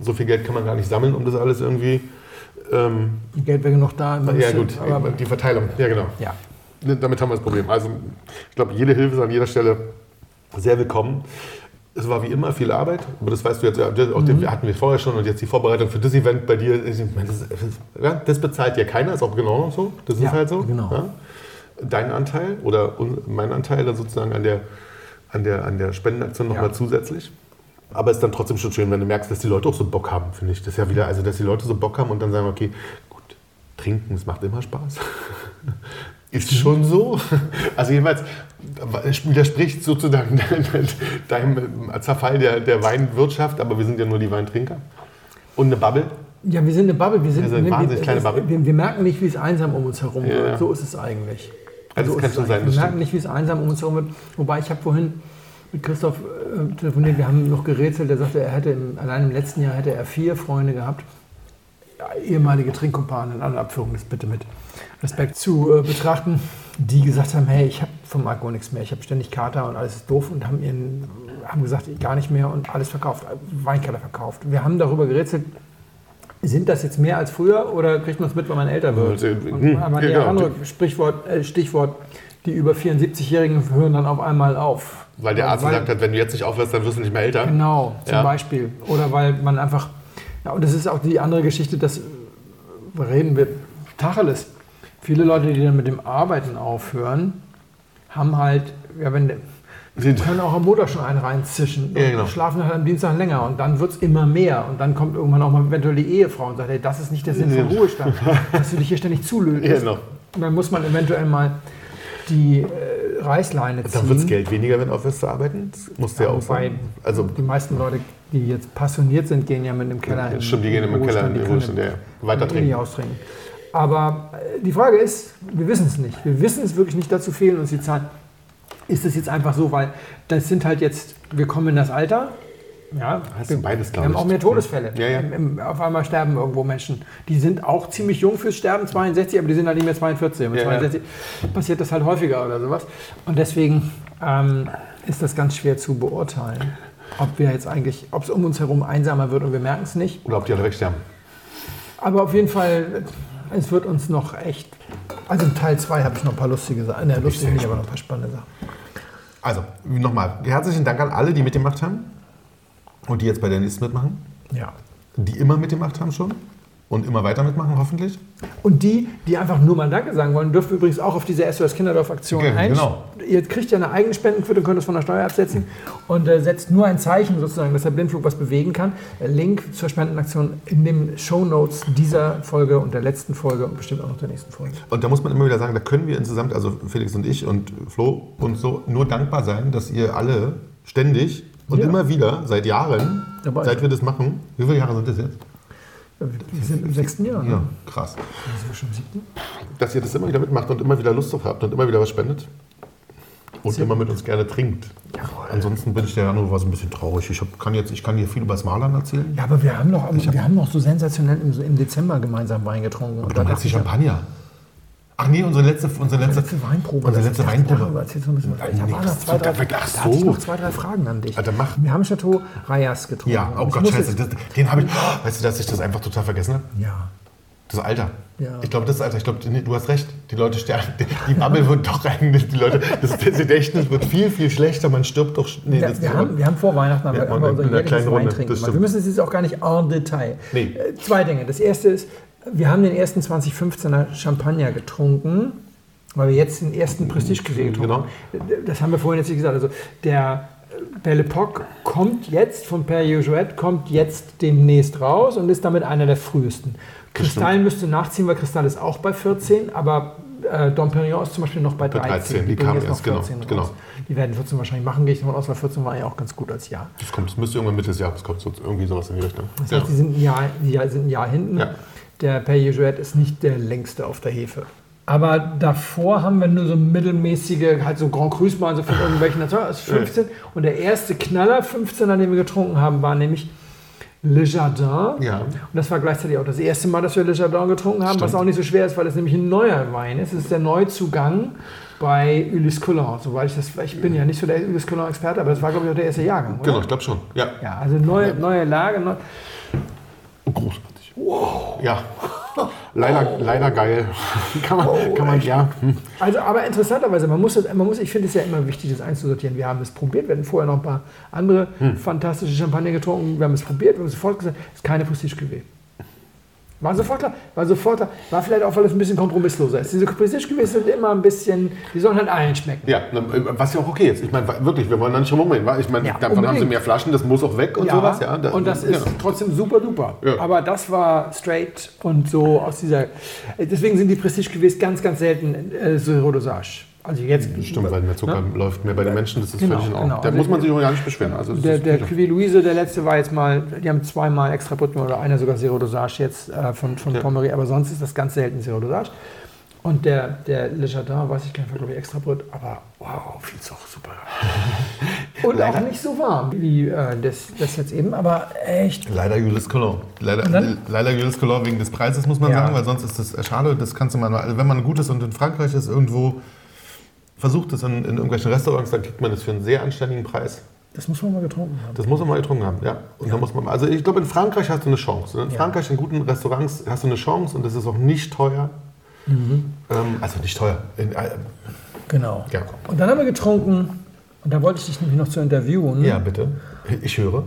So viel Geld kann man gar nicht sammeln, um das alles irgendwie. Ähm, die Geld wäre noch da. Ja, gut, aber die Verteilung, ja, genau. Ja. Damit haben wir das Problem. Also, ich glaube, jede Hilfe ist an jeder Stelle sehr willkommen es war wie immer viel Arbeit, aber das weißt du jetzt, auch mhm. hatten wir vorher schon und jetzt die Vorbereitung für das Event bei dir, das, das, bezahlt ja keiner, ist auch genau noch so, das ist ja, halt so. Genau. Ja? Dein Anteil oder mein Anteil sozusagen an der, an der, an der Spendenaktion nochmal ja. zusätzlich. Aber es ist dann trotzdem schon schön, wenn du merkst, dass die Leute auch so Bock haben, finde ich. Das ist ja wieder, also dass die Leute so Bock haben und dann sagen, okay, gut, trinken, es macht immer Spaß. Ist schon so. Also jedenfalls widerspricht sozusagen deinem Zerfall der, der Weinwirtschaft, aber wir sind ja nur die Weintrinker. Und eine Bubble. Ja, wir sind eine Bubble. Wir sind also eine wir, wahnsinnig kleine Bubble. Wir, wir, merken nicht, wie es einsam um uns herum wird. Ja. So ist es eigentlich. Also, also kann schon sein. Wir merken nicht, wie es einsam um uns herum wird. Wobei ich habe vorhin mit Christoph äh, telefoniert, wir haben noch gerätselt. Er sagte, er hätte im, allein im letzten Jahr hätte er vier Freunde gehabt, ehemalige Trinkkumpanen in aller Abführung, das bitte mit Respekt zu äh, betrachten, die gesagt haben, hey, ich habe vom Alkohol nichts mehr, ich habe ständig Kater und alles ist doof und haben, ihren, haben gesagt, gar nicht mehr und alles verkauft, Weinkeller verkauft. Wir haben darüber gerätselt, sind das jetzt mehr als früher oder kriegt man es mit, wenn man älter wird? Und, hm, aber der andere Sprichwort, äh, Stichwort, die über 74-Jährigen hören dann auf einmal auf. Weil der Arzt weil, gesagt hat, wenn du jetzt nicht aufhörst, dann wirst du nicht mehr älter. Genau, zum ja. Beispiel. Oder weil man einfach, ja, und das ist auch die andere Geschichte, das reden wir Tacheles viele Leute, die dann mit dem Arbeiten aufhören, haben halt, ja, wenn, Sie können auch am Montag schon einen reinzischen ja, genau. schlafen halt am Dienstag länger und dann wird es immer mehr und dann kommt irgendwann auch mal eventuell die Ehefrau und sagt, hey, das ist nicht der Sinn von Ruhestand, dass du dich hier ständig zulötest. Ja, genau. Und dann muss man eventuell mal die äh, Reißleine ziehen. Dann wird es Geld weniger, wenn du aufhörst zu arbeiten. Das musst du ja, auch sagen. Also die meisten Leute, die jetzt passioniert sind, gehen ja mit dem Keller ja, Stimmt, die gehen im Keller in den Ruhestand, ja, weiter trinken. austrinken. Aber äh, die Frage ist, wir wissen es nicht. Wir wissen es wirklich nicht, dazu fehlen uns die Zahlen. Ist es jetzt einfach so, weil das sind halt jetzt, wir kommen in das Alter, ja, Hast du beides, wir haben auch mehr Todesfälle. Ja, ja. auf einmal sterben irgendwo Menschen. Die sind auch ziemlich jung fürs Sterben, 62, aber die sind halt nicht mehr 42. Mit ja, 62 ja. passiert das halt häufiger oder sowas. Und deswegen ähm, ist das ganz schwer zu beurteilen, ob wir jetzt eigentlich, ob es um uns herum einsamer wird und wir merken es nicht. Oder ob die alle wegsterben. Aber auf jeden Fall es wird uns noch echt. Also in Teil 2 habe ich noch ein paar lustige Sachen. Ne, lustige nicht, aber noch ein paar spannende Sachen. Also, nochmal, herzlichen Dank an alle, die mitgemacht haben und die jetzt bei der nächsten mitmachen. Ja. Die immer mitgemacht haben schon und immer weiter mitmachen, hoffentlich. Und die, die einfach nur mal Danke sagen wollen, dürfen übrigens auch auf diese SOS Kinderdorf-Aktion ja, Genau. Ihr kriegt ja eine eigene Spendenquote, könnt es von der Steuer absetzen und äh, setzt nur ein Zeichen sozusagen, dass der Blindflug was bewegen kann. Link zur Spendenaktion in den Show Notes dieser Folge und der letzten Folge und bestimmt auch noch der nächsten Folge. Und da muss man immer wieder sagen, da können wir insgesamt, also Felix und ich und Flo und so, nur dankbar sein, dass ihr alle ständig und Ja. immer wieder, seit Jahren, Dabei. seit wir das machen, wie viele Jahre sind das jetzt? Wir sind im sechsten Jahr. Ja, Ne? krass. Im siebten? Dass ihr das immer wieder mitmacht und immer wieder Lust drauf habt und immer wieder was spendet. Und immer mit uns gerne trinkt. Ansonsten bin ich der Januar so ein bisschen traurig. Ich, hab, kann jetzt, ich kann hier viel über das Malern erzählen. Ja, aber wir haben noch, wir haben noch so sensationell im, im Dezember gemeinsam Wein getrunken. Und Du meinst die Champagner? Ach nee, unsere letzte, unsere letzte, letzte Weinprobe. Unsere letzte Weinprobe. Darüber erzählst du ein bisschen was. Nein, Da, war nix. noch zwei, drei, Ach da so. hatte ich noch zwei, drei Fragen an dich. Alter, mach. Wir haben Chateau Rayas getrunken. Ja, oh Gott, scheiße. Das, den habe ich. Weißt du, dass ich das einfach total vergessen habe? Ja. Das Alter. Ja. Ich glaube, das ist Alter. Ich glaube, du hast recht. Die Leute sterben. Die, Bubble wird doch eigentlich. Die Leute, das, Gedächtnis wird viel, viel schlechter. Man stirbt doch. Nee, Ja, wir, haben, wir haben vor Weihnachten aber, Ja, wir unser jährliches das gemacht. Wir müssen es jetzt auch gar nicht en Detail. Nee. Äh, Zwei Dinge. Das erste ist, wir haben den ersten 2015er Champagner getrunken, weil wir jetzt den ersten Prestige getrunken Genau. haben. Das haben wir vorhin jetzt nicht gesagt. Also der Belle Epoque kommt jetzt von Père Jouet, kommt jetzt demnächst raus und ist damit einer der frühesten. Kristall müsste nachziehen, weil Kristall ist auch bei 14, aber äh, Dom Perignon ist zum Beispiel noch bei 13. 13, die bringen kamen jetzt erst, genau, raus. genau. Die werden 14 wahrscheinlich machen, gehe ich davon aus, weil 14 war ja auch ganz gut als Jahr. Das, kommt, das müsste irgendwann Mitte des Jahres kommt. So, irgendwie sowas in die Richtung. Das heißt, die sind ein Jahr, die sind ein Jahr hinten. Ja. Der Perrier Jouet ist nicht der längste auf der Hefe. Aber davor haben wir nur so mittelmäßige, halt so Grand Cru's mal so von irgendwelchen Nationen. Ist 15. Und der erste Knaller 15er, den wir getrunken haben, war nämlich Le Jardin. Ja. Und das war gleichzeitig auch das erste Mal, dass wir Le Jardin getrunken haben, was Stimmt. auch nicht so schwer ist, weil es nämlich ein neuer Wein ist. Es ist der Neuzugang bei Ulysse Collin. Soweit ich das, ich bin ja nicht so der Ulysse Collin-Experte, aber das war, glaube ich, auch der erste Jahrgang, oder? Genau, ich glaube schon. Ja. Ja, also neue, neue Lage. Neu großartig. Wow. Ja. Leider, leider geil. kann man, kann man ja. Hm. Also, aber interessanterweise, man muss, das- man muss ich finde es ja immer wichtig, das einzusortieren. Wir haben es probiert, wir hatten vorher noch ein paar andere Hm. fantastische Champagner getrunken. Wir haben es probiert, wir haben sofort gesagt, es ist keine Prestige Cuvée. War sofort klar, war sofort klar. War vielleicht auch, weil es ein bisschen kompromissloser ist. Diese Cuvées sind immer ein bisschen, die sollen halt allen schmecken. Ja, was ja auch okay ist. Ich meine, wirklich, wir wollen da nicht rumgehen. wa? Ich meine, Ja, davon haben sie mehr Flaschen, das muss auch weg und sowas. Ja, Da- und das ist ja. trotzdem super duper. Ja. Aber das war straight und so aus dieser. Deswegen sind die Prestige Cuvées ganz, ganz selten äh, Zero Dosage. Also jetzt. Stimmt, weil mehr Zucker Ne? läuft mehr bei den Menschen, das ist Genau, völlig in Ordnung. genau. Da Also muss man ich- sich auch gar nicht beschweren. Also Der, der. Cuvée Louise, der letzte war jetzt mal, die haben zweimal extra Brut oder einer sogar Zero Dosage jetzt äh, von, von Ja. Pommery, aber sonst ist das ganz selten Zero Dosage. Und der, der Le Jardin, weiß ich gar nicht, war glaube ich extra Brut, aber wow, viel auch super. Und auch nicht so warm wie äh, das, das jetzt eben, aber echt Leider Jules Collin. Leider, leider Jules Collin wegen des Preises, muss man Ja. sagen, weil sonst ist das äh, schade. Das kannst du mal, also wenn man gut ist und in Frankreich ist, irgendwo versucht es in, in irgendwelchen Restaurants, dann kriegt man das für einen sehr anständigen Preis. Das muss man mal getrunken haben. Das muss man mal getrunken haben, ja. Und da muss man, also ich glaube, in Frankreich hast du eine Chance. In Ja. Frankreich in guten Restaurants hast du eine Chance und das ist auch nicht teuer. Mhm. Ähm, also nicht teuer. In, äh, Genau. ja. Und dann haben wir getrunken, und da wollte ich dich nämlich noch zu interviewen. ja, bitte. Ich höre.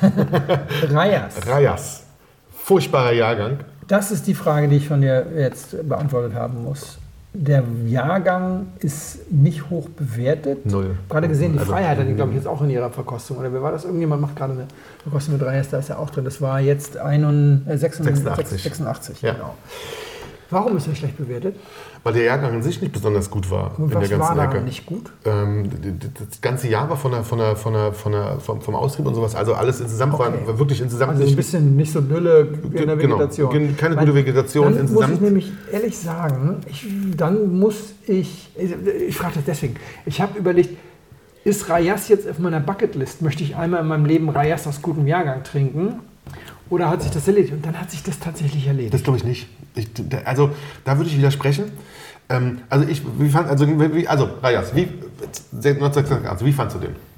Rayas. Rayas. Furchtbarer Jahrgang. Das ist die Frage, die ich von dir jetzt beantwortet haben muss. Der Jahrgang ist nicht hoch bewertet. Null. Gerade gesehen, die Also, Freiheit hat die, glaube ich, jetzt auch in ihrer Verkostung. Oder wer war das? Irgendjemand macht gerade eine Verkostung mit Reyes, da ist er auch drin. Das war jetzt 81, äh, 86. 86. 86 Ja. genau. Warum ist er schlecht bewertet? Weil der Jahrgang an sich nicht besonders gut war Und in was der war ganzen da Ecke. nicht gut? Ähm, das ganze Jahr war von der, von der, von der, von der, vom, vom Austrieb und sowas, also alles insgesamt Okay. war, war wirklich insgesamt Also ein nicht bisschen nicht so Nülle in der genau, Vegetation. gen- keine Weil gute Vegetation Dann muss insgesamt. ich nämlich ehrlich sagen, ich, dann muss ich, ich frage das deswegen, ich habe überlegt, ist Rayas jetzt auf meiner Bucketlist? Möchte ich einmal in meinem Leben Rayas aus gutem Jahrgang trinken? Oder hat sich das erledigt? Und dann hat sich das tatsächlich erledigt. Das glaube ich nicht. Ich, also da würde ich widersprechen. Ähm, also ich, wie fand, also, wie, also Rajas, wie, 1986, wie fandst du den?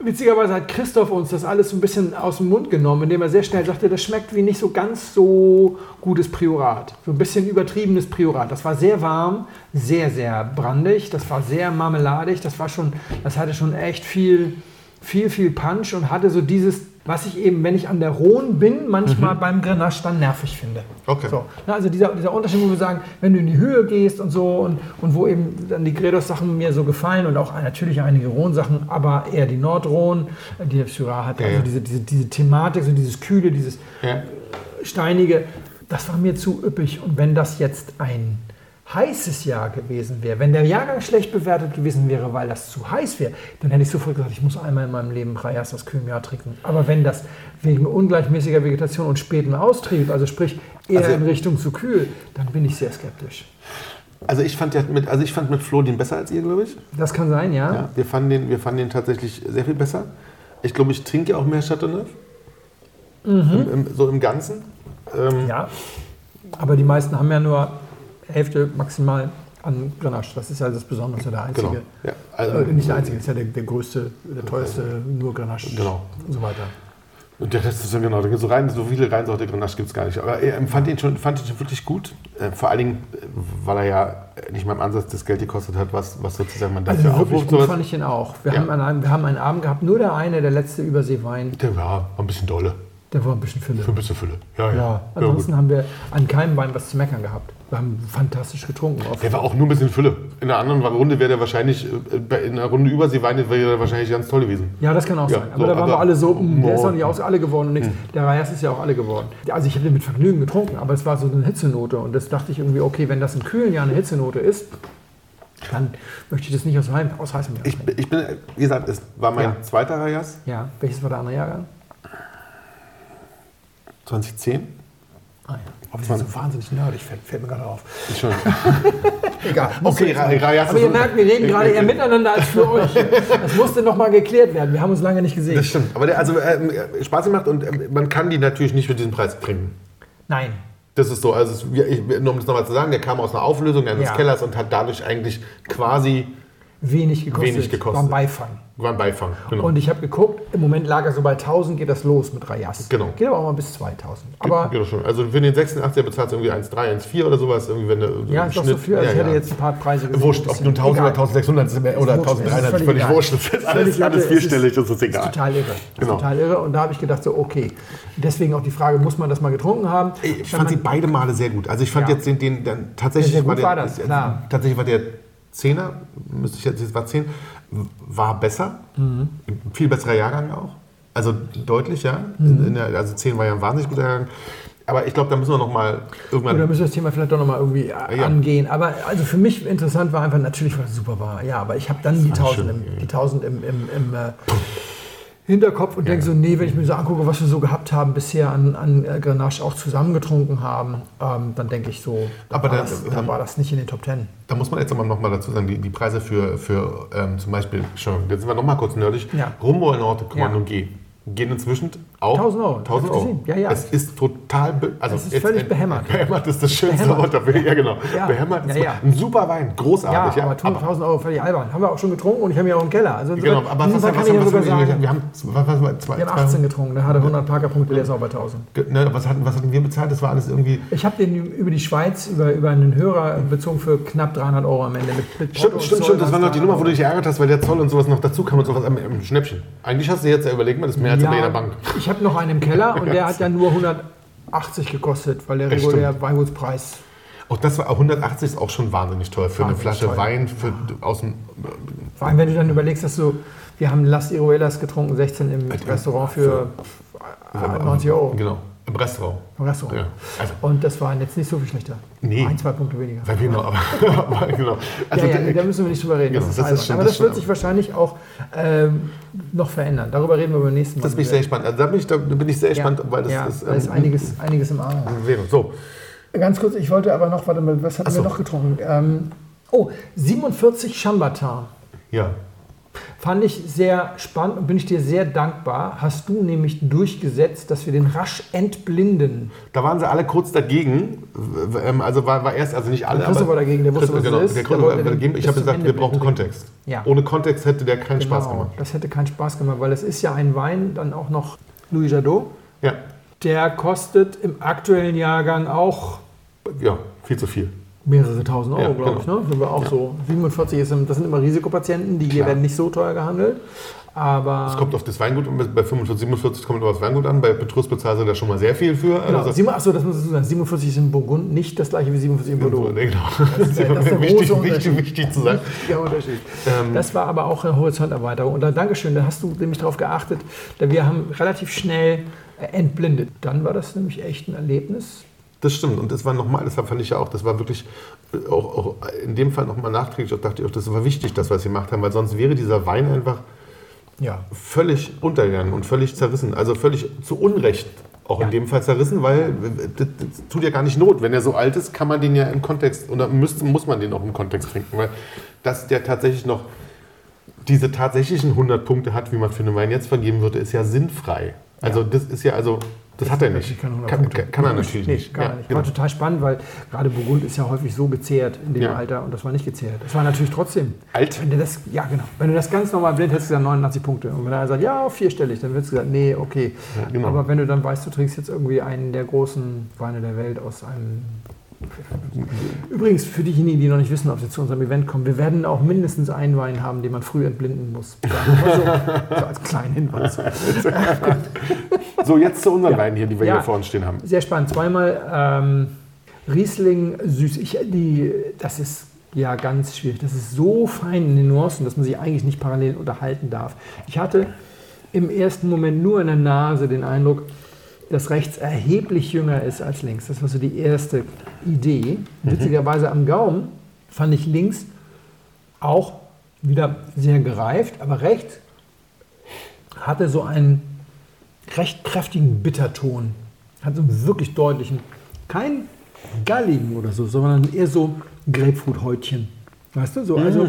Witzigerweise hat Christoph uns das alles so ein bisschen aus dem Mund genommen, indem er sehr schnell sagte, das schmeckt wie nicht so ganz so gutes Priorat. So ein bisschen übertriebenes Priorat. Das war sehr warm, sehr, sehr brandig, das war sehr marmeladig, das war schon, das hatte schon echt viel, viel, viel Punch und hatte so dieses, was ich eben, wenn ich an der Rhone bin, manchmal beim Grenache dann nervig finde. Okay. So, na, also dieser, dieser Unterschied, wo wir sagen, wenn du in die Höhe gehst und so und, und wo eben dann die Gredos-Sachen mir so gefallen und auch natürlich einige Rhone-Sachen, aber eher die Nord-Rhone, die der Syrah hat, Ja, also ja. Diese, diese, diese Thematik, so dieses Kühle, dieses Ja. Steinige, das war mir zu üppig. Und wenn das jetzt ein heißes Jahr gewesen wäre, wenn der Jahrgang schlecht bewertet gewesen wäre, weil das zu heiß wäre, dann hätte ich sofort gesagt, ich muss einmal in meinem Leben Rayas aus Jahr trinken. Aber wenn das wegen ungleichmäßiger Vegetation und spätem Austrieb, also sprich eher Also- in Richtung zu kühl, dann bin ich sehr skeptisch. Also ich fand ja mit, also ich fand mit Flo den besser als ihr, glaube ich. Das kann sein, ja. Ja, wir, fanden den, wir fanden den tatsächlich sehr viel besser. Ich glaube, ich trinke auch mehr Chateauneuf. Im, im, so im Ganzen. Ähm, Ja. Aber die meisten haben ja nur Hälfte maximal an Grenache. Das ist ja das Besondere, das ja der einzige. Genau. Ja, also, Äh, nicht der einzige, das ist ja der, der größte, der teuerste, nur Grenache. Genau. Und so weiter. Und der Rest ist dann genau, so rein, so viele Reinsorte Grenache gibt es gar nicht. Aber er fand ihn schon, fand ihn schon wirklich gut. Äh, vor allen Dingen, äh, weil er ja nicht mal im Ansatz das Geld gekostet hat, was, was sozusagen man Also dafür wirklich aufruft. gut sowas. fand ich den auch. Wir, Ja. haben an einem, wir haben einen Abend gehabt, nur der eine, der letzte Überseewein, Der war ein bisschen dolle. Der war ein bisschen Fülle. Für ein bisschen Fülle. Ja, ja. Ja, ja, ansonsten gut. haben wir an keinem Wein was zu meckern gehabt. Wir haben fantastisch getrunken. Oft. Der war auch nur ein bisschen Fülle. In einer anderen Runde wäre der wahrscheinlich, äh, in einer Runde Überseewein wäre der wahrscheinlich ganz toll gewesen. Ja, das kann auch Ja, sein. Aber so, da waren aber- wir alle so, mh, der ist doch nicht aus alle geworden und nichts. Der Reyes ist ja auch alle geworden. Also ich habe den mit Vergnügen getrunken, aber es war so eine Hitzenote. Und das dachte ich irgendwie, okay, wenn das in kühlen Jahren eine Hitzenote ist, dann möchte ich das nicht aus, Heim, aus heißem Jahr Ich, ich bin, wie gesagt, es war mein Ja. zweiter Rajas, Ja, welches war der andere Jahrgang? 2010. Ah ja. Aber die sind so wahnsinnig nerdig, fällt, fällt mir gerade auf. Schon. Egal. Okay, Aber ihr merkt, wir reden gerade eher miteinander als für euch. Das musste nochmal geklärt werden. Wir haben uns lange nicht gesehen. Das stimmt. Aber der, also äh, Spaß gemacht und ähm, man kann die natürlich nicht für diesen Preis trinken. Nein. Das ist so, also es, wir- ich, nur um das nochmal zu sagen, der kam aus einer Auflösung eines Ja. Kellers und hat dadurch eigentlich quasi Wenig gekostet. Wenig gekostet. War ein Beifang. war ein Beifang. Genau. Und ich habe geguckt, im Moment lag er so bei 1000, geht das los mit Rayas. Genau. Geht aber auch mal bis 2000. Aber Geht schon. Also für den 86er bezahlst du irgendwie 1,3, 1,4 oder sowas. Irgendwie, wenn du ja, ist doch so viel. Also ja, ich hätte ja. jetzt ein paar Preise gesehen. Wurscht, ob nun 1000 oder 1600 ist mehr- oder Ist wurscht, es ist 1300 ist völlig völlig egal. wurscht. Das ist alles, alles vierstellig, das ist Das ist egal. total irre. Das Genau. ist total irre. Und da habe ich gedacht, so, okay. Deswegen auch die Frage, muss man das mal getrunken haben? Ich fand sie beide Male sehr gut. Also ich fand Ja. jetzt den, den dann tatsächlich Ja, sehr gut der, war das, klar. tatsächlich war der Zehner, müsste ich jetzt, das war 10, war besser. Mhm. Viel besserer Jahrgang auch. Also deutlich, ja. In der, also 10 war ja ein wahnsinnig guter Jahrgang. Aber ich glaube, da müssen wir noch mal irgendwann. Oder müssen wir das Thema vielleicht doch nochmal irgendwie äh, Ja. angehen. Aber also für mich interessant war einfach, natürlich, weil es super war. Ja, aber ich habe dann die 1000, schön, im, die 1000 im, im, im äh, Hinterkopf und denke so, nee, wenn ich mir so angucke, was wir so gehabt haben bisher an, an äh, Grenache auch zusammengetrunken haben, ähm, dann denke ich so, da, Aber war da- das, da war das nicht in den Top 10. Da muss man jetzt aber noch mal dazu sagen, die, die Preise für, für ähm, zum Beispiel, schon, jetzt sind wir noch mal kurz nerdig, Ja. Rumbold Norte, Kommando Ja. G gehen inzwischen auch 1000 Euro. 1000 Hast du Euro. Ja, ja. Es ist total, also Es ist völlig behämmert. Behämmert ist das schönste. Wort dafür. Ja, genau. Ja. Behämmert ist Ja, ja. ein super Wein, großartig. Ja, aber 1000 Euro völlig albern. Haben wir auch schon getrunken und ich habe ihn auch im Keller. Also Genau, aber was, was, was, kann ich ja was, sagen, wir haben, was, was, was, zwei, wir haben 18 getrunken, der hatte 100 Parkerpunkte, der ist auch bei 1000. Ne, was, hatten, was hatten wir bezahlt? Das war alles irgendwie. Ich habe den über die Schweiz, über, über einen Hörer bezogen für knapp 300 Euro am Ende. Mit, mit Stimmt, stimmt, stimmt. Das war noch die 300 Nummer, wo du dich ärgert hast, weil der Zoll und sowas noch dazu kam und sowas im Schnäppchen. Eigentlich hast du jetzt, ja, überleg mal, das ist mehr als bei jeder Bank. Ich habe noch einen im Keller und der hat ja nur 180 gekostet, weil der Ja, reguläre Weingutspreis. Auch das war 180 ist auch schon wahnsinnig teuer für eine Wahnsinnig Flasche teuer. Wein für, aus dem. Vor allem, wenn du dann überlegst, dass du, wir haben Las Iruelas getrunken, 16 im Restaurant für äh, 90 Euro. Genau, im Restaurant. Im Restaurant. Ja. Also, Und das war jetzt nicht so viel schlechter. Nee. Ein, zwei Punkte weniger. weil wir noch, aber, genau. Also, ja, ja, da müssen wir nicht drüber reden. Genau, das das schon- Aber das das, wird sich wahrscheinlich auch ähm, noch verändern. Darüber reden wir beim nächsten Mal. das bin ich sehr gespannt. Also, da bin ich, da bin ich sehr gespannt, weil das ja, ist. da ist ähm, einiges, einiges im Argen. So, Ganz kurz, ich wollte aber noch, warte mal, was hatten so. wir noch getrunken? Ähm, oh, 47 Chambertin. ja. Fand ich sehr spannend und bin ich dir sehr dankbar. Hast du nämlich durchgesetzt, dass wir den rasch entblinden. Da waren sie alle kurz dagegen. Ähm, Also war, war erst, also nicht alle. Christoph aber- war dagegen, der wusste, was genau, es ist. Der Der Christoph wollte war den dagegen. Ich habe gesagt, wir brauchen. Kontext. Ja. Ohne Kontext hätte der keinen Spaß Genau, gemacht. Das hätte keinen Spaß gemacht, weil es ist ja ein Wein, dann auch noch Louis Jadot. Ja, Der kostet im aktuellen Jahrgang auch ja, viel zu viel. Mehrere tausend Euro, Ja, glaube ich. genau. Ne? Sind wir auch so. 47 ist, das sind immer Risikopatienten, die hier werden nicht so teuer gehandelt. Aber Es kommt auf das Weingut an, bei 45, 47 kommt immer aufs Weingut an. Bei Petrus bezahlst du da schon mal sehr viel für. genau, Also, achso, das muss ich sagen. 47 ist in Burgund nicht das gleiche wie 47 in Bordeaux. Nee, genau. Das ist das ist wichtig, wichtig, wichtig zu sagen. Der Unterschied. Ähm, Das war aber auch eine Horizonterweiterung. Und da Dankeschön, da hast du nämlich darauf geachtet, denn wir haben relativ schnell äh, entblindet. Dann war das nämlich echt ein Erlebnis. Das stimmt. Und das war nochmal, das fand ich ja auch, das war wirklich äh, auch, auch in dem Fall nochmal nachträglich, auch dachte ich auch, das war wichtig, das, was sie gemacht haben, weil sonst wäre dieser Wein einfach Ja. völlig untergegangen und völlig zerrissen. Also völlig zu Unrecht auch in dem Fall zerrissen, weil das, das tut ja gar nicht Not. Wenn er so alt ist, kann man den ja im Kontext, oder müsste, muss man den auch im Kontext trinken, weil dass der tatsächlich noch diese tatsächlichen 100 Punkte hat, wie man für einen Wein jetzt vergeben würde, ist ja sinnfrei. Also das ist ja, also das hat er nicht. Natürlich keine 100 Kann, kann, kann er natürlich nicht. Gar Ja, nicht. genau. War total spannend, weil gerade Burgund ist ja häufig so gezehrt in dem Ja. Alter und das war nicht gezehrt. Das war natürlich trotzdem. Alt. Wenn du das, ja, genau. Wenn du das ganz normal blind hättest, du gesagt 89 Punkte. Und wenn er sagt, ja, vierstellig, dann würdest du gesagt, nee, okay. Ja, genau. Aber wenn du dann weißt, du trinkst jetzt irgendwie einen der großen Weine der Welt aus einem. Übrigens, für diejenigen, die noch nicht wissen, ob sie zu unserem Event kommen, wir werden auch mindestens einen Wein haben, den man früh entblinden muss. So, so als kleinen Hinweis. So, jetzt zu unseren Weinen hier, die wir Ja. hier vor uns stehen haben. Sehr spannend. Zweimal ähm, Riesling süß. Ich, die, das ist ja ganz schwierig. Das ist so fein in den Nuancen, dass man sich eigentlich nicht parallel unterhalten darf. Ich hatte im ersten Moment nur in der Nase den Eindruck, dass rechts erheblich jünger ist als links. Das war so die erste Idee. Witzigerweise am Gaumen fand ich links auch wieder sehr gereift, aber rechts hatte so einen recht kräftigen Bitterton. Hat so einen wirklich deutlichen, kein galligen oder so, sondern eher so Grapefruit-Häutchen. Weißt du, so, also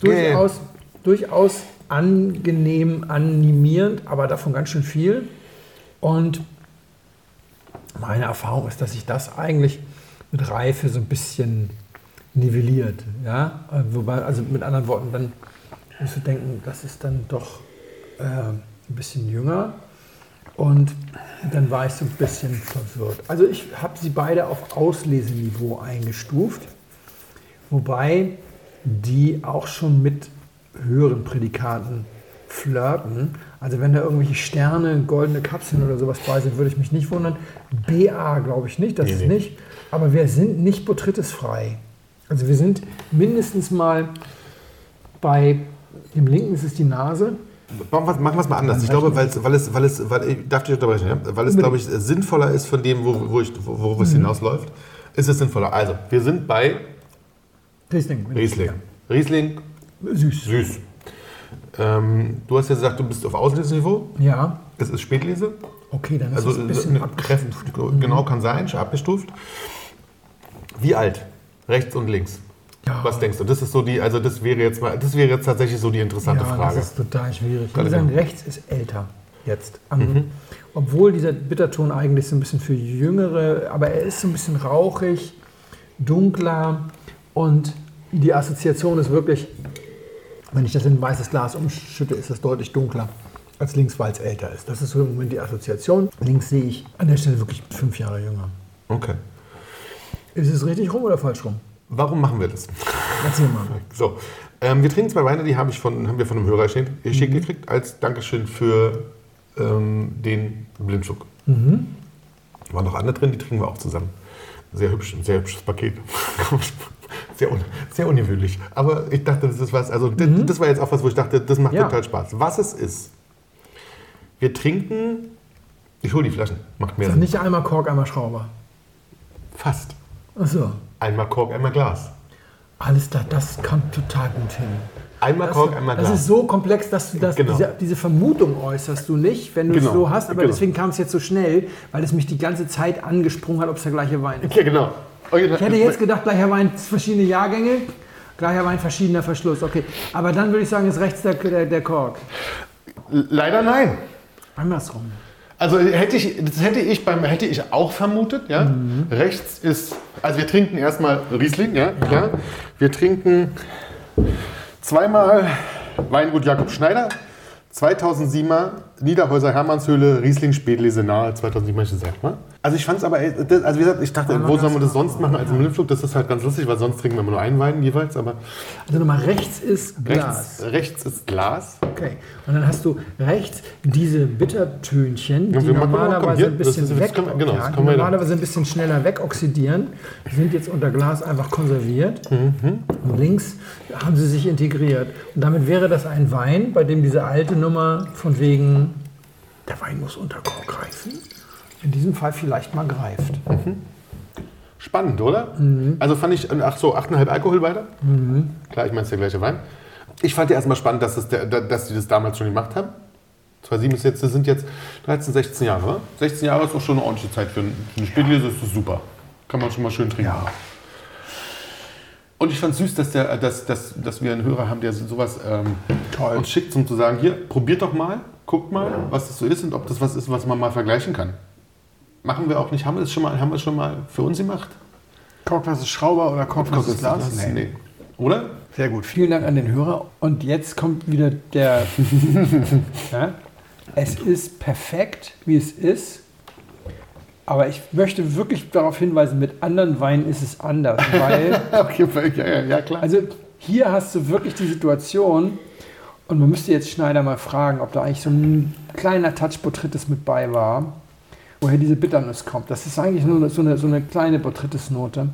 durchaus, durchaus angenehm, animierend, aber davon ganz schön viel. Und meine Erfahrung ist, dass sich das eigentlich mit Reife so ein bisschen nivelliert. Ja? Wobei, also mit anderen Worten, dann musst du denken, das ist dann doch äh, ein bisschen jünger. Und dann war ich so ein bisschen verwirrt. Also ich habe sie beide auf Ausleseniveau eingestuft, wobei die auch schon mit höheren Prädikaten flirten. Also wenn da irgendwelche Sterne, goldene Kapseln oder sowas bei sind, würde ich mich nicht wundern. BA glaube ich nicht, das Nee, ist nee. nicht. Aber wir sind nicht botrytisfrei. Also wir sind mindestens mal bei dem linken ist es die Nase. Machen wir es mal anders. Ich glaube, weil es, weil es, weil es, weil, ich darf dich unterbrechen, ja? weil es, glaube ich, sinnvoller ist von dem, wo, wo ich, wo, worauf es hinausläuft, ist es sinnvoller. Also, wir sind bei Riesling. Riesling. Riesling, Süß. süß. Ähm, du hast ja gesagt, du bist auf Ausleseniveau. Ja, Es ist Spätlese. okay, dann ist Also es ein bisschen eine abgestuft. Kräft, genau kann sein, schon abgestuft. Wie alt? Rechts und links. Ja. Was denkst du? Das ist so die, also das wäre jetzt mal, das wäre jetzt tatsächlich so die interessante ja, Frage. das ist total schwierig. Ich würde sagen, rechts ist älter jetzt. Am- Obwohl dieser Bitterton eigentlich so ein bisschen für Jüngere, aber er ist so ein bisschen rauchig, dunkler und die Assoziation ist wirklich, wenn ich das in ein weißes Glas umschütte, ist das deutlich dunkler als links, weil es älter ist. Das ist so im Moment die Assoziation. Links sehe ich an der Stelle wirklich fünf Jahre jünger. Okay. Ist es richtig rum oder falsch rum? Warum machen wir das? Erzähl mal. So, ähm, wir trinken zwei Weine, die habe ich von, haben wir von einem Hörer geschenkt, geschickt gekriegt, als Dankeschön für ähm, den Blindflug. Waren noch andere drin, die trinken wir auch zusammen. Sehr hübsch, ein sehr hübsches Paket. sehr, un, sehr ungewöhnlich. Aber ich dachte, das ist was, also das, das war jetzt auch was, wo ich dachte, das macht Ja. total Spaß. Was es ist, wir trinken, ich hole die Flaschen, macht mehr Sinn. nicht einmal Kork, einmal Schrauber. Fast. Achso. Einmal Kork, einmal Glas. Alles klar, das kommt total gut hin. Einmal Das, Kork, einmal das Glas. ist so komplex, dass du das, Genau. diese, diese Vermutung äußerst du nicht, wenn du Genau, es so hast. Aber genau. deswegen kam es jetzt so schnell, weil es mich die ganze Zeit angesprungen hat, ob es der gleiche Wein ist. ja, genau. Ich hätte jetzt gedacht, gleicher Wein, verschiedene Jahrgänge, gleicher Wein, verschiedener Verschluss. Okay, aber dann würde ich sagen, ist rechts der, der, der Kork. Leider nein. Andersrum. Also hätte ich, das hätte ich beim hätte ich auch vermutet, ja. Mhm. Rechts ist, also wir trinken erstmal Riesling, ja, klar. Wir trinken zweimal Weingut Jakob Schneider, 2007er Niederhäuser Hermannshöhle Riesling Spätlese nahe 2007 ich gesagt, ne? Also ich fand es aber, äh, das- also wie gesagt, ich dachte, wo soll man das sonst machen als im Blindflug? Das ist halt ganz lustig, weil sonst trinken wir immer nur einen Wein jeweils, aber Also nochmal, rechts ist Glas. rechts, rechts ist Glas. Okay, und dann hast du rechts diese Bittertönchen, Ja, die normalerweise ein das bisschen das weg, können wir- genau, das ja, die normalerweise ein bisschen schneller wegoxidieren, sind jetzt unter Glas einfach konserviert. Mhm. Und links haben sie sich integriert. Und damit wäre das ein Wein, bei dem diese alte Nummer von wegen, der Wein muss unter Kork reifen, in diesem Fall vielleicht mal greift. Spannend, oder? Also fand ich, ach so, 8,5 Alkohol weiter. Klar, ich meine, es ist der gleiche Wein. Ich fand ja erstmal spannend, dass, das der, dass die das damals schon gemacht haben. 2007 ist jetzt, das sind jetzt 13, 16 Jahre. oder? 16 Jahre ist auch schon eine ordentliche Zeit für, ein- für eine Spätlese, ist das super. Kann man schon mal schön trinken. Und ich fand es süß, dass, der, dass, dass, dass wir einen Hörer haben, der sowas ähm, uns schickt, um zu sagen, hier, probiert doch mal, guckt mal, was das so ist und ob das was ist, was man mal vergleichen kann. Machen wir auch nicht, haben wir es schon mal, haben wir es schon mal für uns gemacht? Korkloses Schrauber oder korkloses Glas? Das- nee. Oder? Sehr gut. Vielen Dank an den Hörer. Und jetzt kommt wieder der. ja? Es ist perfekt, wie es ist. Aber ich möchte wirklich darauf hinweisen, mit anderen Weinen ist es anders. Weil, Okay, ja, ja, klar. also hier hast du wirklich die Situation, und man müsste jetzt Schneider mal fragen, ob da eigentlich so ein kleiner Touch mit bei war, woher diese Bitternuss kommt. Das ist eigentlich nur so eine, so eine kleine Botrytis-Note.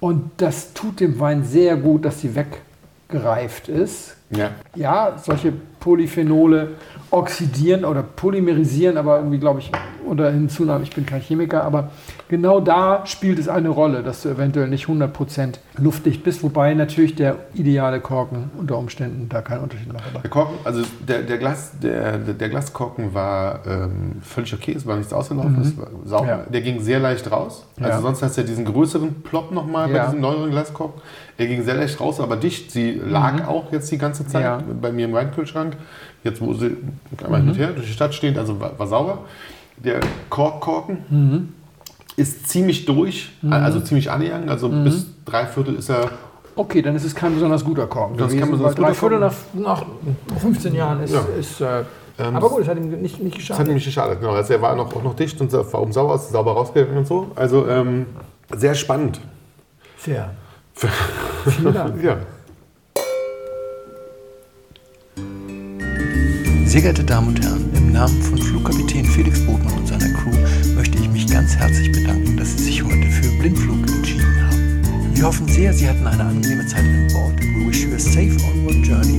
Und das tut dem Wein sehr gut, dass sie weggereift ist. Ja. Ja, solche Polyphenole oxidieren oder polymerisieren, aber irgendwie glaube ich unter Hinzunahme, ich bin kein Chemiker, aber genau da spielt es eine Rolle, dass du eventuell nicht 100% luftdicht bist, wobei natürlich der ideale Korken unter Umständen da keinen Unterschied macht. Der Korken, also der, der, Glas, der, der der Glaskorken war ähm, völlig okay, es war nichts ausgelaufen, es war sauber. Ja. Der ging sehr leicht raus. Also Ja. sonst hast du ja diesen größeren Plop nochmal bei Ja. diesem neueren Glaskorken. Er ging sehr leicht raus, aber dicht. Sie lag auch jetzt die ganze Zeit Mhm. Ja. bei mir im Weinkühlschrank. Jetzt, wo sie einmal hin und her durch die Stadt steht, also war, war sauber. Der Korkkorken Mhm. ist ziemlich durch, also ziemlich annähernd. Also Mhm. bis drei Viertel ist er okay, dann ist es kein besonders guter Korken. Das ist gewesen, besonders weil drei guter Viertel nach, nach 15 Jahren ist. Ja. ist äh, Ähm, aber gut, es hat ihm nicht, nicht Das hat geschadet. nämlich geschadet, genau. Also er war noch, auch noch dicht und war oben sauber, aus, sauber rausgegangen und so. Also ähm, sehr spannend. Sehr. Vielen Dank. Ja. Sehr geehrte Damen und Herren, im Namen von Flugkapitän Felix Botmann und seiner Crew möchte ich mich ganz herzlich bedanken, dass Sie sich heute für Blindflug entschieden haben. Wir hoffen sehr, Sie hatten eine angenehme Zeit an Bord. We wish you a safe onward journey